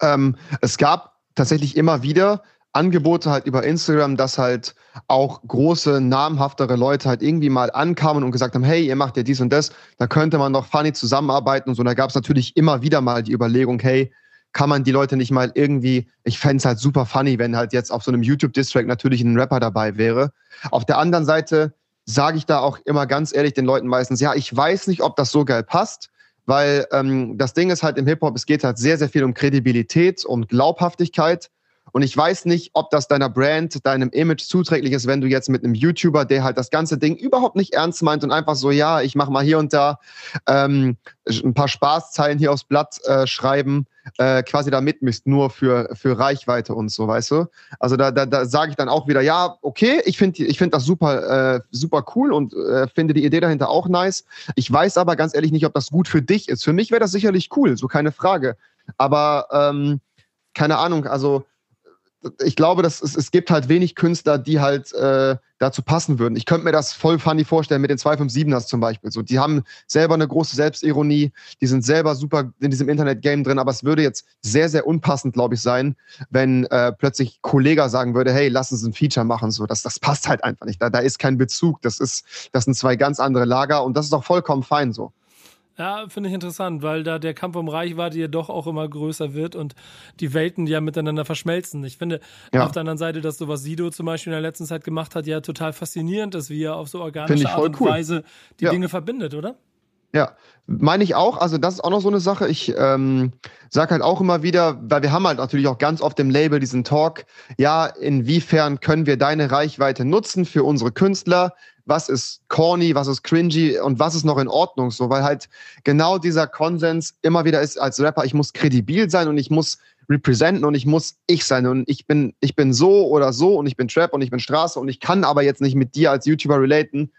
Speaker 1: Ähm, es gab tatsächlich immer wieder Angebote halt über Instagram, dass halt auch große, namhaftere Leute halt irgendwie mal ankamen und gesagt haben, hey, ihr macht ja dies und das, da könnte man noch funny zusammenarbeiten und so. Da gab es natürlich immer wieder mal die Überlegung, hey, kann man die Leute nicht mal irgendwie, ich fände es halt super funny, wenn halt jetzt auf so einem YouTube-Distrack natürlich ein Rapper dabei wäre. Auf der anderen Seite sage ich da auch immer ganz ehrlich den Leuten meistens, ja, ich weiß nicht, ob das so geil passt, weil ähm, das Ding ist halt im Hip-Hop, es geht halt sehr, sehr viel um Kredibilität, um Glaubhaftigkeit. Und ich weiß nicht, ob das deiner Brand, deinem Image zuträglich ist, wenn du jetzt mit einem YouTuber, der halt das ganze Ding überhaupt nicht ernst meint und einfach so, ja, ich mache mal hier und da ähm, ein paar Spaßzeilen hier aufs Blatt äh, schreiben, äh, quasi da mitmisst, nur für, für Reichweite und so, weißt du? Also da, da, da sage ich dann auch wieder, ja, okay, ich finde ich find das super, äh, super cool und äh, finde die Idee dahinter auch nice. Ich weiß aber ganz ehrlich nicht, ob das gut für dich ist. Für mich wäre das sicherlich cool, so keine Frage. Aber ähm, keine Ahnung, also ich glaube, dass es, es gibt halt wenig Künstler, die halt äh, dazu passen würden. Ich könnte mir das voll funny vorstellen mit den 257ers zum Beispiel. So, die haben selber eine große Selbstironie, die sind selber super in diesem Internet-Game drin, aber es würde jetzt sehr, sehr unpassend, glaube ich, sein, wenn äh, plötzlich Kollega sagen würde, hey, lass uns ein Feature machen. So, das, das passt halt einfach nicht. Da, da ist kein Bezug. Das ist, das sind zwei ganz andere Lager und das ist auch vollkommen fein so.
Speaker 3: Ja, finde ich interessant, weil da der Kampf um Reichweite ja doch auch immer größer wird und die Welten ja miteinander verschmelzen. Ich finde ja. auf der anderen Seite, dass so was Sido zum Beispiel in der letzten Zeit gemacht hat, ja total faszinierend ist, wie er auf so organische Art und cool. Weise die ja. Dinge verbindet, oder?
Speaker 1: Ja, meine ich auch. Also das ist auch noch so eine Sache. Ich ähm, sage halt auch immer wieder, weil wir haben halt natürlich auch ganz oft im Label diesen Talk, ja, inwiefern können wir deine Reichweite nutzen für unsere Künstler? was ist corny, was ist cringy und was ist noch in Ordnung so, weil halt genau dieser Konsens immer wieder ist als Rapper, ich muss kredibil sein und ich muss representen und ich muss ich sein und ich bin ich bin so oder so und ich bin Trap und ich bin Straße und ich kann aber jetzt nicht mit dir als YouTuber relaten,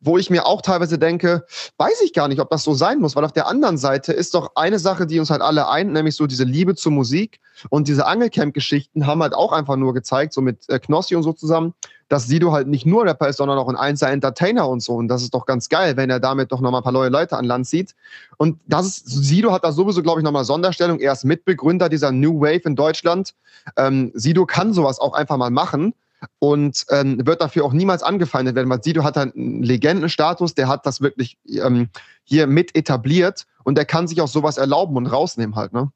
Speaker 1: wo ich mir auch teilweise denke, weiß ich gar nicht, ob das so sein muss, weil auf der anderen Seite ist doch eine Sache, die uns halt alle eint, nämlich so diese Liebe zur Musik und diese Angelcamp-Geschichten haben halt auch einfach nur gezeigt, so mit äh, Knossi und so zusammen, dass Sido halt nicht nur Rapper ist, sondern auch ein einzelner Entertainer und so. Und das ist doch ganz geil, wenn er damit doch nochmal ein paar neue Leute an Land zieht. Und das ist, Sido hat da sowieso, glaube ich, nochmal Sonderstellung. Er ist Mitbegründer dieser New Wave in Deutschland. Ähm, Sido kann sowas auch einfach mal machen und ähm, wird dafür auch niemals angefeindet werden, weil Sido hat einen Legendenstatus, der hat das wirklich ähm, hier mit etabliert und der kann sich auch sowas erlauben und rausnehmen halt, ne?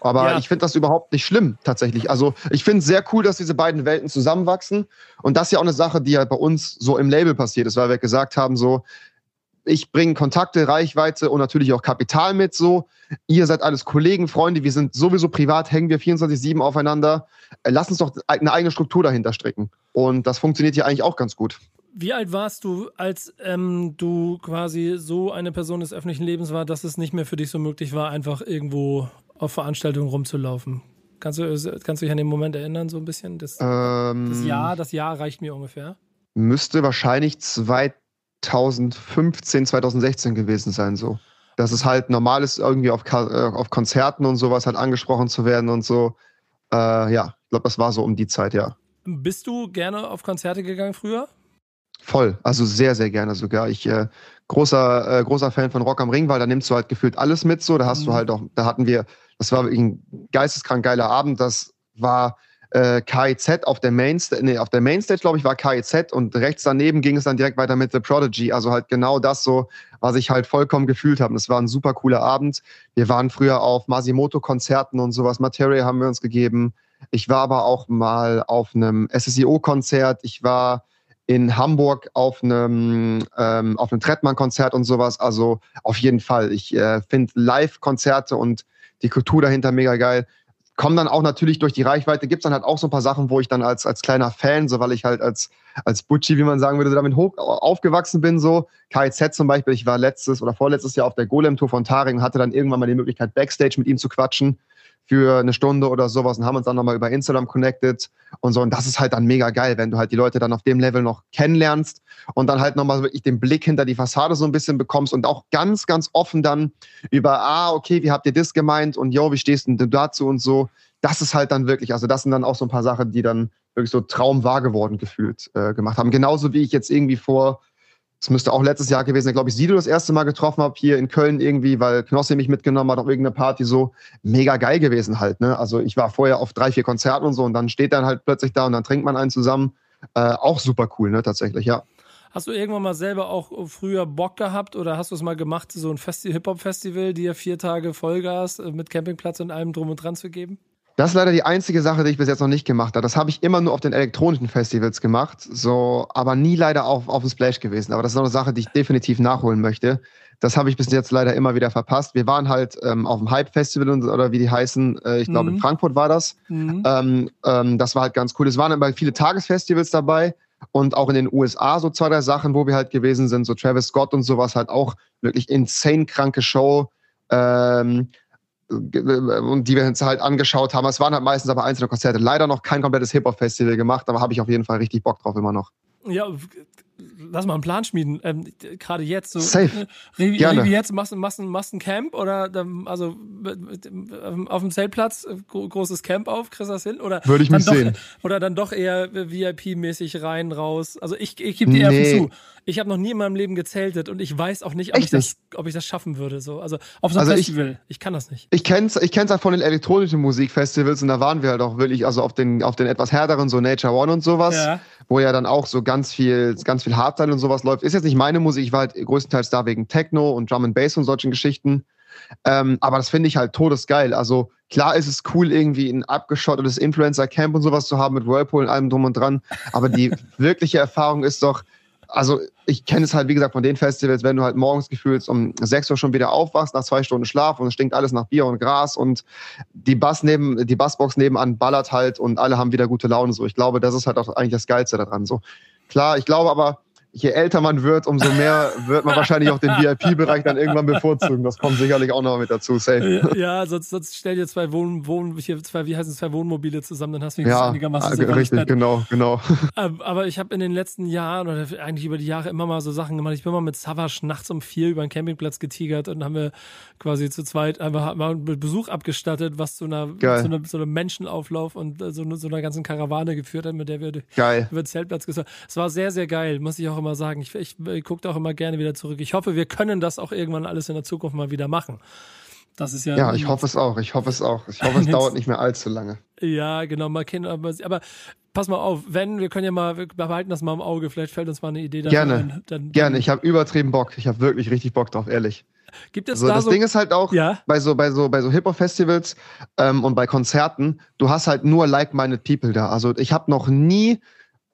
Speaker 1: Aber ja. ich finde das überhaupt nicht schlimm, tatsächlich. Also ich finde es sehr cool, dass diese beiden Welten zusammenwachsen. Und das ist ja auch eine Sache, die halt bei uns so im Label passiert ist, weil wir gesagt haben, so, ich bringe Kontakte, Reichweite und natürlich auch Kapital mit so. Ihr seid alles Kollegen, Freunde, wir sind sowieso privat, hängen wir 24-7 aufeinander. Äh, lass uns doch eine eigene Struktur dahinter stricken. Und das funktioniert hier eigentlich auch ganz gut.
Speaker 3: Wie alt warst du, als ähm, du quasi so eine Person des öffentlichen Lebens war, dass es nicht mehr für dich so möglich war, einfach irgendwo auf Veranstaltungen rumzulaufen? Kannst du, kannst du dich an den Moment erinnern, so ein bisschen? Das, ähm, das Jahr, das Jahr reicht mir ungefähr.
Speaker 1: Müsste wahrscheinlich 2015, 2016 gewesen sein, so. Dass es halt normal ist, irgendwie auf, äh, auf Konzerten und sowas halt angesprochen zu werden und so. Äh, ja, ich glaube, das war so um die Zeit, ja.
Speaker 3: Bist du gerne auf Konzerte gegangen früher?
Speaker 1: Voll, also sehr, sehr gerne sogar. Ich äh, großer, äh, großer Fan von Rock am Ring, weil da nimmst du halt gefühlt alles mit so. Da hast mhm. du halt auch, da hatten wir, das war ein geisteskrank geiler Abend. Das war äh, KIZ auf der Mainstage, nee, auf der Mainstage, glaube ich, war KIZ und rechts daneben ging es dann direkt weiter mit The Prodigy. Also halt genau das so, was ich halt vollkommen gefühlt habe. Das war ein super cooler Abend. Wir waren früher auf Masimoto-Konzerten und sowas. Materia haben wir uns gegeben. Ich war aber auch mal auf einem SSIO-Konzert. Ich war in Hamburg auf einem, ähm, auf einem Trettmann-Konzert und sowas. Also auf jeden Fall. Ich äh, finde Live-Konzerte und die Kultur dahinter mega geil. Kommen dann auch natürlich durch die Reichweite, gibt's dann halt auch so ein paar Sachen, wo ich dann als, als kleiner Fan, so weil ich halt als, als Butchi, wie man sagen würde, damit hoch aufgewachsen bin, so. KIZ zum Beispiel, ich war letztes oder vorletztes Jahr auf der Golem-Tour von Taring und hatte dann irgendwann mal die Möglichkeit, Backstage mit ihm zu quatschen für eine Stunde oder sowas und haben uns dann nochmal über Instagram connected und so. Und das ist halt dann mega geil, wenn du halt die Leute dann auf dem Level noch kennenlernst und dann halt nochmal wirklich den Blick hinter die Fassade so ein bisschen bekommst und auch ganz, ganz offen dann über, ah, okay, wie habt ihr das gemeint und yo, wie stehst du dazu und so. Das ist halt dann wirklich, also das sind dann auch so ein paar Sachen, die dann wirklich so traumwahr geworden gefühlt äh, gemacht haben. Genauso wie ich jetzt irgendwie vor es müsste auch letztes Jahr gewesen sein, glaube ich, Sido das erste Mal getroffen habe hier in Köln irgendwie, weil Knossi mich mitgenommen hat auf irgendeine Party so. Mega geil gewesen halt, ne? Also ich war vorher auf drei, vier Konzerten und so und dann steht dann halt plötzlich da und dann trinkt man einen zusammen. Äh, auch super cool, ne? Tatsächlich, ja.
Speaker 3: Hast du irgendwann mal selber auch früher Bock gehabt oder hast du es mal gemacht, so ein Hip-Hop-Festival, dir vier Tage Vollgas äh, mit Campingplatz und allem drum und dran zu geben?
Speaker 1: Das ist leider die einzige Sache, die ich bis jetzt noch nicht gemacht habe. Das habe ich immer nur auf den elektronischen Festivals gemacht, so, aber nie leider auf, auf dem Splash gewesen. Aber das ist noch eine Sache, die ich definitiv nachholen möchte. Das habe ich bis jetzt leider immer wieder verpasst. Wir waren halt ähm, auf dem Hype-Festival oder wie die heißen, äh, ich glaube mhm. in Frankfurt war das. Mhm. Ähm, ähm, das war halt ganz cool. Es waren aber viele Tagesfestivals dabei und auch in den USA so zwei, drei Sachen, wo wir halt gewesen sind, so Travis Scott und sowas, halt auch wirklich insane kranke Show. Ähm, und die wir uns halt angeschaut haben. Es waren halt meistens aber einzelne Konzerte. Leider noch kein komplettes Hip-Hop-Festival gemacht, aber habe ich auf jeden Fall richtig Bock drauf immer noch.
Speaker 3: Ja, lass mal einen Plan schmieden. Ähm, Gerade jetzt so.
Speaker 1: Safe.
Speaker 3: Revi, Gerne. Revi jetzt machst, machst, machst ein Camp oder also auf dem Zeltplatz großes Camp auf, kriegst das hin? Oder
Speaker 1: Würde ich mich
Speaker 3: doch,
Speaker 1: sehen.
Speaker 3: Oder dann doch eher VIP-mäßig rein, raus. Also ich, ich gebe dir nee. zu. Ich habe noch nie in meinem Leben gezeltet und ich weiß auch nicht, ob, ich das, ob ich das schaffen würde. So. Also auf so einem also Festival. Ich, ich, kann das nicht.
Speaker 1: Ich kenn's, ich kenn's halt von den elektronischen Musikfestivals und da waren wir halt auch wirklich, also auf den, auf den etwas härteren, so Nature One und sowas, ja. wo ja dann auch so ganz viel, ganz viel Hardstyle und sowas läuft. Ist jetzt nicht meine Musik, ich war halt größtenteils da wegen Techno und Drum and Bass und solchen Geschichten. Ähm, aber das finde ich halt todesgeil. Also klar ist es cool, irgendwie ein abgeschottetes Influencer-Camp und sowas zu haben mit Whirlpool und allem drum und dran. Aber die wirkliche Erfahrung ist doch, also ich kenne es halt, wie gesagt, von den Festivals, wenn du halt morgens gefühlt um 6 Uhr schon wieder aufwachst, nach zwei Stunden Schlaf und es stinkt alles nach Bier und Gras und die Bass neben, die Bassbox nebenan ballert halt und alle haben wieder gute Laune. So, ich glaube, das ist halt auch eigentlich das Geilste daran. So, klar, ich glaube aber, je älter man wird, umso mehr wird man wahrscheinlich auch den VIP-Bereich dann irgendwann bevorzugen. Das kommt sicherlich auch noch mit dazu. Safe.
Speaker 3: Ja, sonst, sonst stell dir zwei Wohn, Wohn hier zwei, wie heißen es, zwei Wohnmobile zusammen, dann hast du
Speaker 1: ja, einigermaßen ja, richtig, genau, genau.
Speaker 3: Ähm, aber ich habe in den letzten Jahren oder eigentlich über die Jahre immer mal so Sachen gemacht. Ich bin mal mit Savage nachts um vier über den Campingplatz getigert und haben wir quasi zu zweit einfach mal einen Besuch abgestattet, was zu einer, zu einer, so einem Menschenauflauf und so, so einer ganzen Karawane geführt hat, mit der wir
Speaker 1: geil.
Speaker 3: über den Zeltplatz gesagt Es war sehr, sehr geil, muss ich auch immer sagen. Ich, ich, ich gucke auch immer gerne wieder zurück. Ich hoffe, wir können das auch irgendwann alles in der Zukunft mal wieder machen. Das ist ja.
Speaker 1: Ja, ich hoffe es auch. Ich hoffe es auch. Ich hoffe, es dauert nicht mehr allzu lange.
Speaker 3: Ja, genau. Mal kennen, aber, aber pass mal auf, wenn, wir können ja mal, wir behalten das mal im Auge. Vielleicht fällt uns mal eine Idee
Speaker 1: Gerne. Ein, dann, Gerne. Ich habe übertrieben Bock. Ich habe wirklich richtig Bock drauf, ehrlich.
Speaker 3: Gibt es
Speaker 1: also,
Speaker 3: da
Speaker 1: das
Speaker 3: so,
Speaker 1: Ding ist halt auch
Speaker 3: ja?
Speaker 1: bei so bei so bei so Hip Hop Festivals ähm, und bei Konzerten, du hast halt nur like-minded People da. Also ich habe noch nie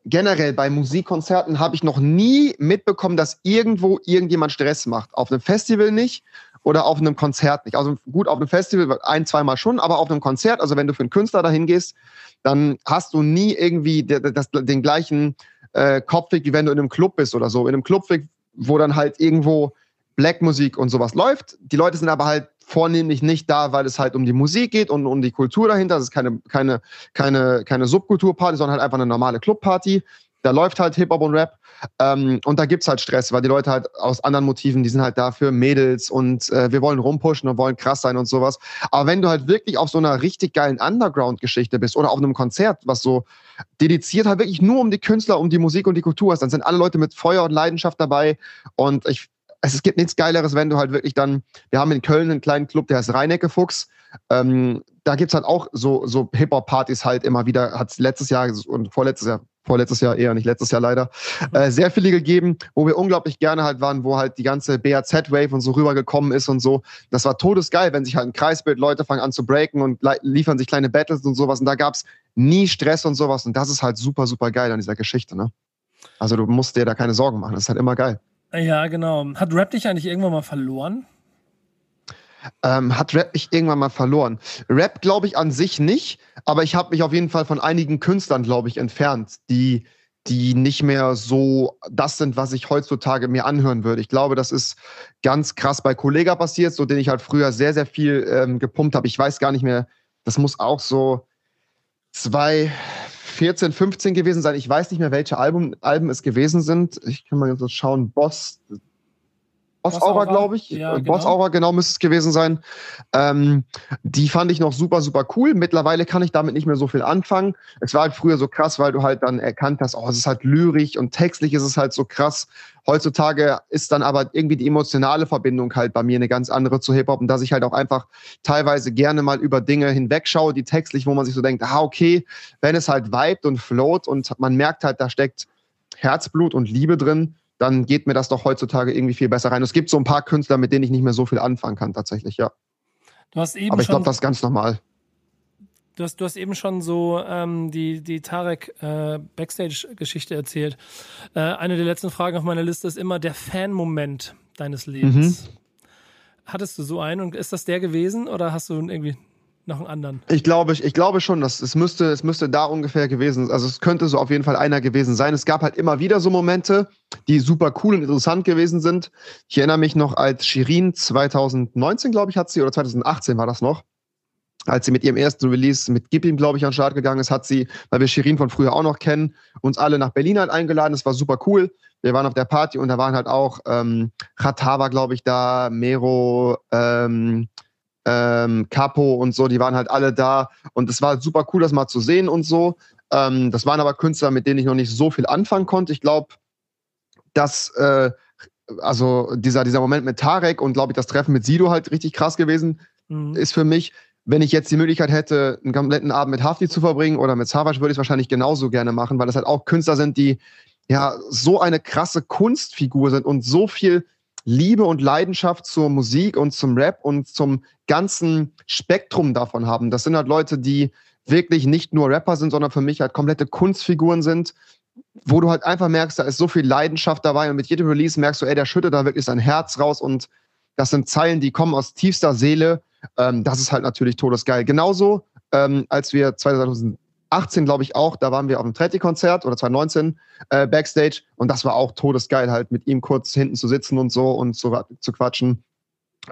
Speaker 1: generell bei Musikkonzerten habe ich noch nie mitbekommen, dass irgendwo irgendjemand Stress macht. Auf einem Festival nicht oder auf einem Konzert nicht. Also gut, auf einem Festival ein, zweimal schon, aber auf einem Konzert, also wenn du für einen Künstler dahin gehst, dann hast du nie irgendwie das, den gleichen äh, Kopfweg, wie wenn du in einem Club bist oder so. In einem Clubweg, wo dann halt irgendwo Blackmusik und sowas läuft. Die Leute sind aber halt vornehmlich nicht da, weil es halt um die Musik geht und um die Kultur dahinter. Das ist keine, keine, keine, keine Subkulturparty, sondern halt einfach eine normale Clubparty. Da läuft halt Hip-Hop und Rap. Ähm, und da gibt's halt Stress, weil die Leute halt aus anderen Motiven, die sind halt da für Mädels und äh, wir wollen rumpushen und wollen krass sein und sowas. Aber wenn du halt wirklich auf so einer richtig geilen Underground-Geschichte bist oder auf einem Konzert, was so dediziert halt wirklich nur um die Künstler, um die Musik und die Kultur ist, dann sind alle Leute mit Feuer und Leidenschaft dabei. Und ich es gibt nichts Geileres, wenn du halt wirklich dann, wir haben in Köln einen kleinen Club, der heißt Rheinecke Fuchs. Ähm, da gibt's halt auch so, so Hip-Hop-Partys halt immer wieder, hat's letztes Jahr und vorletztes Jahr, vorletztes Jahr eher, nicht letztes Jahr leider, mhm. äh, sehr viele gegeben, wo wir unglaublich gerne halt waren, wo halt die ganze BAZ-Wave und so rübergekommen ist und so. Das war todesgeil, wenn sich halt ein Kreisbild, Leute fangen an zu breaken und liefern sich kleine Battles und sowas und da gab's nie Stress und sowas und das ist halt super, super geil an dieser Geschichte, ne? Also du musst dir da keine Sorgen machen. Das ist halt immer geil.
Speaker 3: Ja, genau. Hat Rap dich eigentlich irgendwann mal verloren?
Speaker 1: Ähm, hat Rap mich irgendwann mal verloren? Rap glaube ich an sich nicht, aber ich habe mich auf jeden Fall von einigen Künstlern, glaube ich, entfernt, die, die nicht mehr so das sind, was ich heutzutage mir anhören würde. Ich glaube, das ist ganz krass bei Kollega passiert, so den ich halt früher sehr, sehr viel ähm, gepumpt habe. Ich weiß gar nicht mehr, das muss auch so zwei, 14, 15 gewesen sein. Ich weiß nicht mehr, welche Album, Alben es gewesen sind. Ich kann mal so schauen. Boss, Boss Aura, glaube ich. Ja, genau. Boss Aura, genau, müsste es gewesen sein. Ähm, die fand ich noch super, super cool. Mittlerweile kann ich damit nicht mehr so viel anfangen. Es war halt früher so krass, weil du halt dann erkannt hast, oh, es ist halt lyrisch und textlich ist es halt so krass. Heutzutage ist dann aber irgendwie die emotionale Verbindung halt bei mir eine ganz andere zu Hip-Hop und dass ich halt auch einfach teilweise gerne mal über Dinge hinwegschaue, die textlich, wo man sich so denkt, ah, okay, wenn es halt vibet und float und man merkt halt, da steckt Herzblut und Liebe drin, dann geht mir das doch heutzutage irgendwie viel besser rein. Es gibt so ein paar Künstler, mit denen ich nicht mehr so viel anfangen kann, tatsächlich, ja.
Speaker 3: Du hast eben
Speaker 1: Aber ich glaube, das ist ganz normal.
Speaker 3: Du hast, du hast eben schon so ähm, die, die Tarek äh, Backstage-Geschichte erzählt. Äh, eine der letzten Fragen auf meiner Liste ist immer der Fan-Moment deines Lebens. Mhm. Hattest du so einen und ist das der gewesen oder hast du irgendwie noch einen anderen?
Speaker 1: Ich glaube, ich, ich glaube schon, dass es müsste, es müsste da ungefähr gewesen sein. Also es könnte so auf jeden Fall einer gewesen sein. Es gab halt immer wieder so Momente, die super cool und interessant gewesen sind. Ich erinnere mich noch, als Shirin 2019, glaube ich, hat sie, oder 2018 war das noch, als sie mit ihrem ersten Release mit Gib ihm, glaube ich, an den Start gegangen ist, hat sie, weil wir Shirin von früher auch noch kennen, uns alle nach Berlin halt eingeladen. Das war super cool. Wir waren auf der Party und da waren halt auch ähm, Khatava, glaube ich, da, Mero, ähm, ähm, Capo und so, die waren halt alle da und es war super cool, das mal zu sehen und so. Ähm, das waren aber Künstler, mit denen ich noch nicht so viel anfangen konnte. Ich glaube, dass äh, also dieser, dieser Moment mit Tarek und glaube ich das Treffen mit Sido halt richtig krass gewesen mhm. ist für mich. Wenn ich jetzt die Möglichkeit hätte, einen kompletten Abend mit Hafti zu verbringen oder mit Savage, würde ich es wahrscheinlich genauso gerne machen, weil das halt auch Künstler sind, die ja so eine krasse Kunstfigur sind und so viel Liebe und Leidenschaft zur Musik und zum Rap und zum ganzen Spektrum davon haben. Das sind halt Leute, die wirklich nicht nur Rapper sind, sondern für mich halt komplette Kunstfiguren sind, wo du halt einfach merkst, da ist so viel Leidenschaft dabei und mit jedem Release merkst du, ey, der schüttet da wirklich sein Herz raus und das sind Zeilen, die kommen aus tiefster Seele. Ähm, das ist halt natürlich todesgeil. Genauso, ähm, als wir 2000 18, glaube ich, auch, da waren wir auf dem Tretti-Konzert oder 2019 äh, Backstage und das war auch todesgeil, halt mit ihm kurz hinten zu sitzen und so und zu, zu quatschen.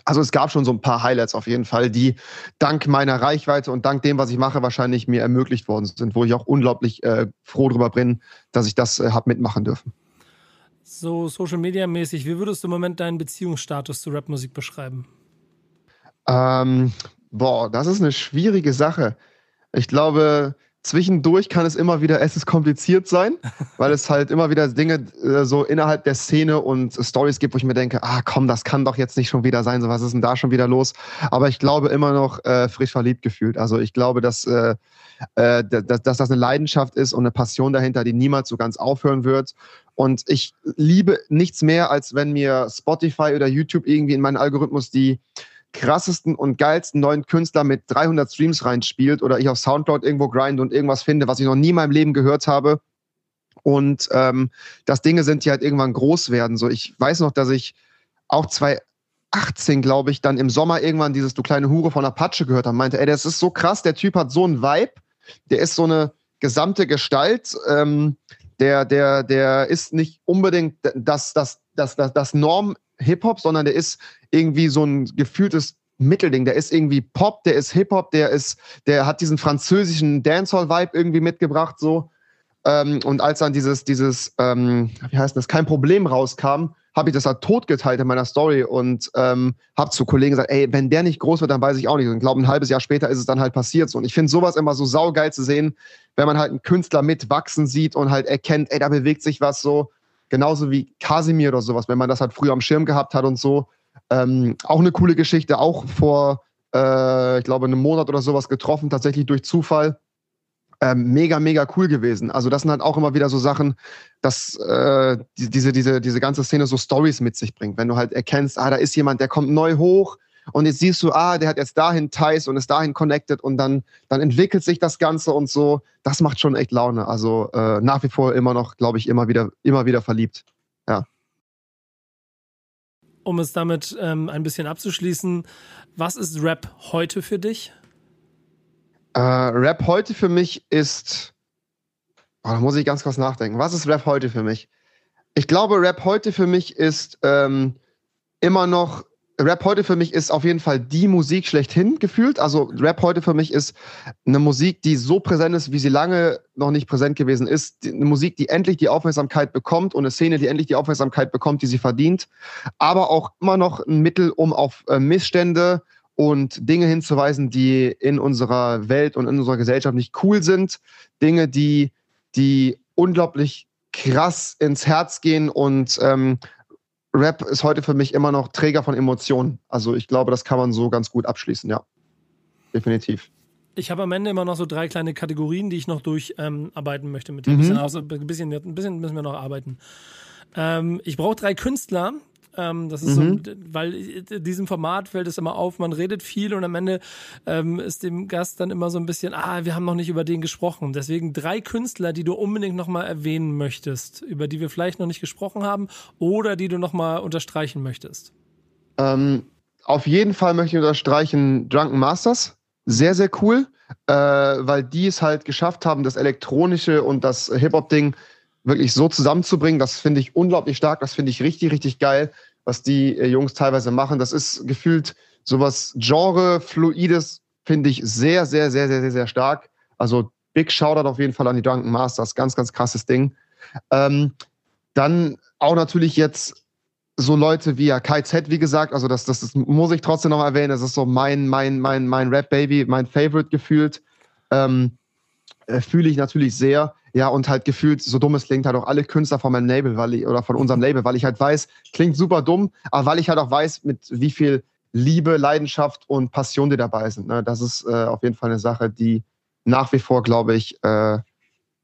Speaker 1: Also es gab schon so ein paar Highlights auf jeden Fall, die dank meiner Reichweite und dank dem, was ich mache, wahrscheinlich mir ermöglicht worden sind, wo ich auch unglaublich äh, froh drüber bin, dass ich das äh, habe mitmachen dürfen.
Speaker 3: So Social Media mäßig, wie würdest du im Moment deinen Beziehungsstatus zu Rapmusik beschreiben?
Speaker 1: Ähm, boah, das ist eine schwierige Sache. Ich glaube, Zwischendurch kann es immer wieder, es ist kompliziert sein, weil es halt immer wieder Dinge äh, so innerhalb der Szene und Stories gibt, wo ich mir denke, ah komm, das kann doch jetzt nicht schon wieder sein, so was ist denn da schon wieder los? Aber ich glaube immer noch äh, frisch verliebt gefühlt. Also ich glaube, dass, äh, äh, dass, dass das eine Leidenschaft ist und eine Passion dahinter, die niemals so ganz aufhören wird. Und ich liebe nichts mehr, als wenn mir Spotify oder YouTube irgendwie in meinen Algorithmus die krassesten und geilsten neuen Künstler mit 300 Streams reinspielt oder ich auf Soundcloud irgendwo grind und irgendwas finde, was ich noch nie in meinem Leben gehört habe. Und ähm, das Dinge sind, die halt irgendwann groß werden. So, ich weiß noch, dass ich auch 2018, glaube ich, dann im Sommer irgendwann dieses Du kleine Hure von Apache gehört habe. Meinte, ey, das ist so krass, der Typ hat so einen Vibe, der ist so eine gesamte Gestalt. Ähm, der, der, der ist nicht unbedingt das, das, das, das, das Norm Hip-Hop, sondern der ist irgendwie so ein gefühltes Mittelding. Der ist irgendwie Pop, der ist Hip-Hop, der ist, der hat diesen französischen Dancehall-Vibe irgendwie mitgebracht, so. Ähm, und als dann dieses, dieses, ähm, wie heißt das, kein Problem rauskam, habe ich das halt totgeteilt in meiner Story und ähm, habe zu Kollegen gesagt, ey, wenn der nicht groß wird, dann weiß ich auch nicht. Und ich glaube, ein halbes Jahr später ist es dann halt passiert so. Und ich finde sowas immer so saugeil zu sehen, wenn man halt einen Künstler mitwachsen sieht und halt erkennt, ey, da bewegt sich was so. Genauso wie Casimir oder sowas, wenn man das halt früher am Schirm gehabt hat und so. Ähm, auch eine coole Geschichte, auch vor, äh, ich glaube, einem Monat oder sowas getroffen, tatsächlich durch Zufall. Ähm, mega, mega cool gewesen. Also das sind halt auch immer wieder so Sachen, dass äh, die, diese, diese, diese ganze Szene so Stories mit sich bringt. Wenn du halt erkennst, ah, da ist jemand, der kommt neu hoch und jetzt siehst du, ah, der hat jetzt dahin Ties und ist dahin connected und dann, dann entwickelt sich das Ganze und so. Das macht schon echt Laune. Also äh, nach wie vor immer noch, glaube ich, immer wieder, immer wieder verliebt. Ja.
Speaker 3: Um es damit ähm, ein bisschen abzuschließen, was ist Rap heute für dich?
Speaker 1: Äh, Rap heute für mich ist, oh, da muss ich ganz kurz nachdenken. Was ist Rap heute für mich? Ich glaube, Rap heute für mich ist ähm, immer noch Rap heute für mich ist auf jeden Fall die Musik schlechthin gefühlt. Also Rap heute für mich ist eine Musik, die so präsent ist, wie sie lange noch nicht präsent gewesen ist. Eine Musik, die endlich die Aufmerksamkeit bekommt und eine Szene, die endlich die Aufmerksamkeit bekommt, die sie verdient. Aber auch immer noch ein Mittel, um auf äh, Missstände und Dinge hinzuweisen, die in unserer Welt und in unserer Gesellschaft nicht cool sind. Dinge, die, die unglaublich krass ins Herz gehen und ähm, Rap ist heute für mich immer noch Träger von Emotionen. Also ich glaube, das kann man so ganz gut abschließen, ja. Definitiv.
Speaker 3: Ich habe am Ende immer noch so drei kleine Kategorien, die ich noch durcharbeiten ähm, möchte mit dir. Mhm. Ein, bisschen, ein, bisschen, ein bisschen müssen wir noch arbeiten. Ähm, ich brauche drei Künstler, ähm, das ist mhm. so, weil in diesem Format fällt es immer auf, man redet viel und am Ende ähm, ist dem Gast dann immer so ein bisschen, ah, wir haben noch nicht über den gesprochen. Deswegen drei Künstler, die du unbedingt nochmal erwähnen möchtest, über die wir vielleicht noch nicht gesprochen haben oder die du nochmal unterstreichen möchtest.
Speaker 1: Ähm, auf jeden Fall möchte ich unterstreichen Drunken Masters. Sehr, sehr cool, äh, weil die es halt geschafft haben, das Elektronische und das Hip-Hop-Ding wirklich so zusammenzubringen, das finde ich unglaublich stark, das finde ich richtig, richtig geil, was die äh, Jungs teilweise machen. Das ist gefühlt sowas Genre-Fluides, finde ich sehr, sehr, sehr, sehr, sehr, sehr stark. Also Big Shoutout auf jeden Fall an die Drunken Masters, ganz, ganz krasses Ding. Ähm, dann auch natürlich jetzt so Leute wie ja KZ, wie gesagt, also das, das, das muss ich trotzdem noch erwähnen, das ist so mein, mein, mein, mein Rap-Baby, mein Favorite gefühlt. Ähm, äh, fühle ich natürlich sehr. Ja, und halt gefühlt, so dumm es klingt, halt auch alle Künstler von meinem Label, weil ich, oder von unserem Label, weil ich halt weiß, klingt super dumm, aber weil ich halt auch weiß, mit wie viel Liebe, Leidenschaft und Passion die dabei sind. Ne? Das ist äh, auf jeden Fall eine Sache, die nach wie vor, glaube ich, äh,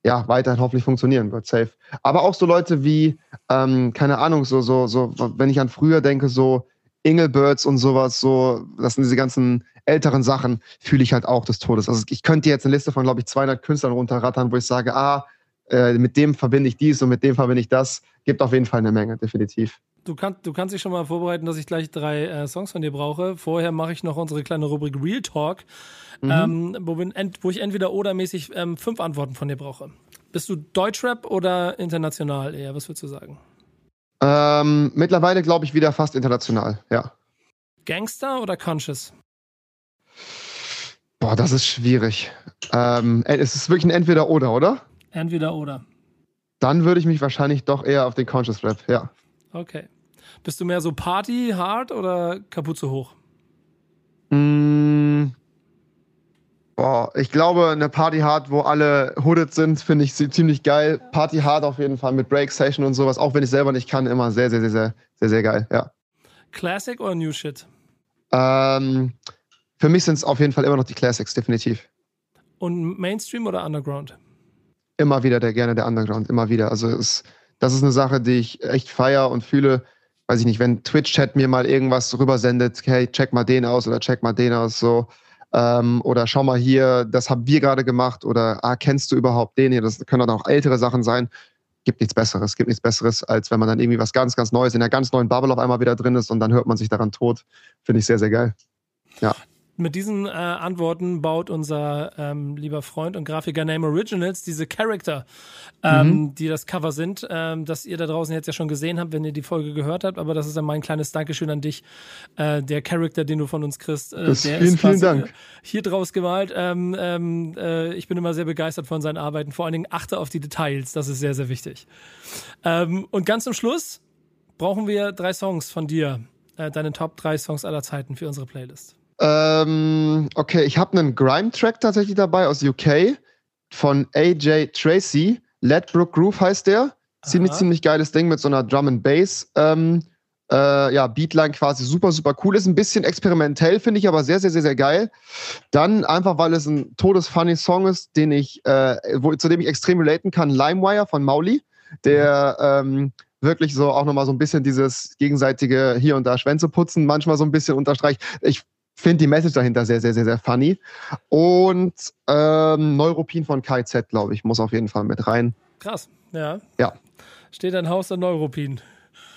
Speaker 1: ja, weiterhin hoffentlich funktionieren wird, safe. Aber auch so Leute wie, ähm, keine Ahnung, so, so, so, wenn ich an früher denke, so Ingelbirds und sowas, so, das sind diese ganzen älteren Sachen fühle ich halt auch des Todes. Also ich könnte jetzt eine Liste von, glaube ich, 200 Künstlern runterrattern, wo ich sage, ah, äh, mit dem verbinde ich dies und mit dem verbinde ich das. Gibt auf jeden Fall eine Menge, definitiv.
Speaker 3: Du, kann, du kannst dich schon mal vorbereiten, dass ich gleich drei äh, Songs von dir brauche. Vorher mache ich noch unsere kleine Rubrik Real Talk, mhm. ähm, wo, ent, wo, ich entweder oder mäßig ähm, fünf Antworten von dir brauche. Bist du Deutschrap oder international eher? Was würdest du sagen?
Speaker 1: Ähm, mittlerweile glaube ich wieder fast international, ja.
Speaker 3: Gangster oder Conscious?
Speaker 1: Boah, das ist schwierig. Ähm, es ist wirklich ein Entweder-Oder, oder?
Speaker 3: Entweder-Oder.
Speaker 1: Dann würde ich mich wahrscheinlich doch eher auf den Conscious Rap, ja.
Speaker 3: Okay. Bist du mehr so Party, hard oder Kapuze hoch?
Speaker 1: Mm, boah, ich glaube, eine Party hard, wo alle hooded sind, finde ich ziemlich geil. Party hard auf jeden Fall mit Break Session und sowas, auch wenn ich selber nicht kann, immer sehr, sehr, sehr, sehr, sehr, sehr geil, ja.
Speaker 3: Classic oder New Shit?
Speaker 1: Ähm, für mich sind es auf jeden Fall immer noch die Classics, definitiv.
Speaker 3: Und Mainstream oder Underground?
Speaker 1: Immer wieder der gerne der Underground, immer wieder. Also es, das ist eine Sache, die ich echt feier und fühle. Weiß ich nicht, wenn Twitch-Chat mir mal irgendwas rübersendet, hey, check mal den aus oder check mal den aus, so. Ähm, oder schau mal hier, das haben wir gerade gemacht oder ah, kennst du überhaupt den hier? Das können dann auch ältere Sachen sein. Gibt nichts Besseres, gibt nichts Besseres, als wenn man dann irgendwie was ganz, ganz Neues in einer ganz neuen Bubble auf einmal wieder drin ist und dann hört man sich daran tot. Finde ich sehr, sehr geil. Ja.
Speaker 3: Mit diesen äh, Antworten baut unser ähm, lieber Freund und Grafiker Name Originals diese Charakter, ähm, mhm. die das Cover sind, ähm, das ihr da draußen jetzt ja schon gesehen habt, wenn ihr die Folge gehört habt. Aber das ist dann mein kleines Dankeschön an dich. Äh, der Charakter, den du von uns kriegst, äh,
Speaker 1: das der vielen, ist vielen Dank.
Speaker 3: hier draus gemalt. Ähm, ähm, äh, ich bin immer sehr begeistert von seinen Arbeiten. Vor allen Dingen achte auf die Details. Das ist sehr, sehr wichtig. Ähm, und ganz zum Schluss brauchen wir drei Songs von dir. Äh, deine Top drei Songs aller Zeiten für unsere Playlist.
Speaker 1: Ähm, okay, ich habe einen Grime-Track tatsächlich dabei aus UK von AJ Tracy. Ledbrook Groove heißt der. Ziemlich, Aha. ziemlich geiles Ding mit so einer Drum and Bass. Ähm, äh, ja, Beatline quasi super, super cool ist. Ein bisschen experimentell, finde ich, aber sehr, sehr, sehr, sehr geil. Dann einfach, weil es ein todesfunny Song ist, den ich, äh, wo, zu dem ich extrem relaten kann, LimeWire von Mauli, der ähm, wirklich so auch nochmal so ein bisschen dieses gegenseitige hier und da Schwänze putzen, manchmal so ein bisschen unterstreicht. Ich finde die Message dahinter sehr, sehr, sehr, sehr funny. Und ähm, Neuropin von KZ, glaube ich, muss auf jeden Fall mit rein.
Speaker 3: Krass, ja.
Speaker 1: Ja.
Speaker 3: Steht ein Haus der Neuropin.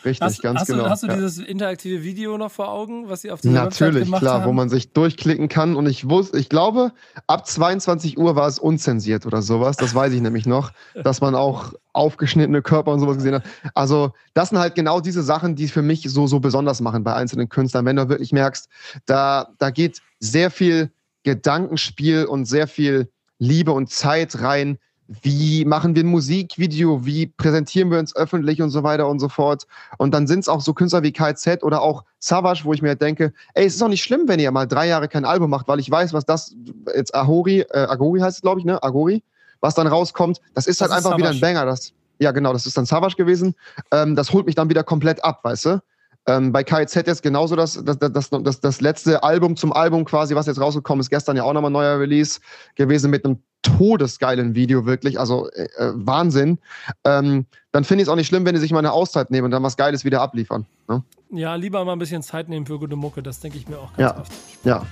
Speaker 1: Richtig,
Speaker 3: hast,
Speaker 1: ganz
Speaker 3: hast
Speaker 1: genau.
Speaker 3: Du, hast du
Speaker 1: ja.
Speaker 3: dieses interaktive Video noch vor Augen, was sie auf dieser
Speaker 1: Natürlich,
Speaker 3: gemacht
Speaker 1: klar,
Speaker 3: haben?
Speaker 1: wo man sich durchklicken kann. Und ich wusste, ich glaube, ab 22 Uhr war es unzensiert oder sowas. Das weiß ich nämlich noch, dass man auch aufgeschnittene Körper und sowas gesehen hat. Also, das sind halt genau diese Sachen, die für mich so, so besonders machen bei einzelnen Künstlern. Wenn du wirklich merkst, da, da geht sehr viel Gedankenspiel und sehr viel Liebe und Zeit rein, wie machen wir ein Musikvideo, wie präsentieren wir uns öffentlich und so weiter und so fort. Und dann sind es auch so Künstler wie KZ oder auch Savage, wo ich mir denke, ey, es ist doch nicht schlimm, wenn ihr mal drei Jahre kein Album macht, weil ich weiß, was das jetzt Ahori, äh, Agori heißt es, glaube ich, ne? Agori, was dann rauskommt, das ist
Speaker 3: Das
Speaker 1: halt
Speaker 3: ist
Speaker 1: einfach wieder ein
Speaker 3: Savage.
Speaker 1: Banger. Das, ja, genau, das ist dann Savage gewesen. Ähm, das holt mich dann wieder komplett ab, weißt du? Ähm, bei KZ jetzt genauso das, das, das, das, das letzte Album zum Album quasi, was jetzt rausgekommen ist, gestern ja auch nochmal ein neuer Release gewesen mit einem todesgeilen Video, wirklich, also äh, äh, Wahnsinn. Ähm, dann finde ich es auch nicht schlimm, wenn die sich mal eine Auszeit nehmen und dann was Geiles wieder abliefern. Ne?
Speaker 3: Ja, lieber mal ein bisschen Zeit nehmen für gute Mucke, das denke ich mir auch ganz
Speaker 1: Ja.
Speaker 3: oft.
Speaker 1: Ja.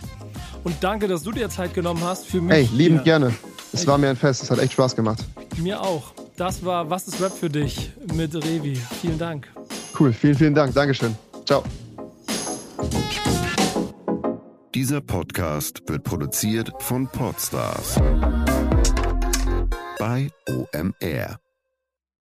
Speaker 3: Und danke, dass du dir Zeit genommen hast für mich.
Speaker 1: Ey, liebend
Speaker 3: hier.
Speaker 1: gerne. Es war mir ein Fest, es hat echt Spaß gemacht.
Speaker 3: Mir auch. Das war Was ist Rap für dich mit Revi. Vielen Dank.
Speaker 1: Cool, vielen, vielen Dank. Dankeschön. Ciao.
Speaker 4: Dieser Podcast wird produziert von Podstars bei OMR.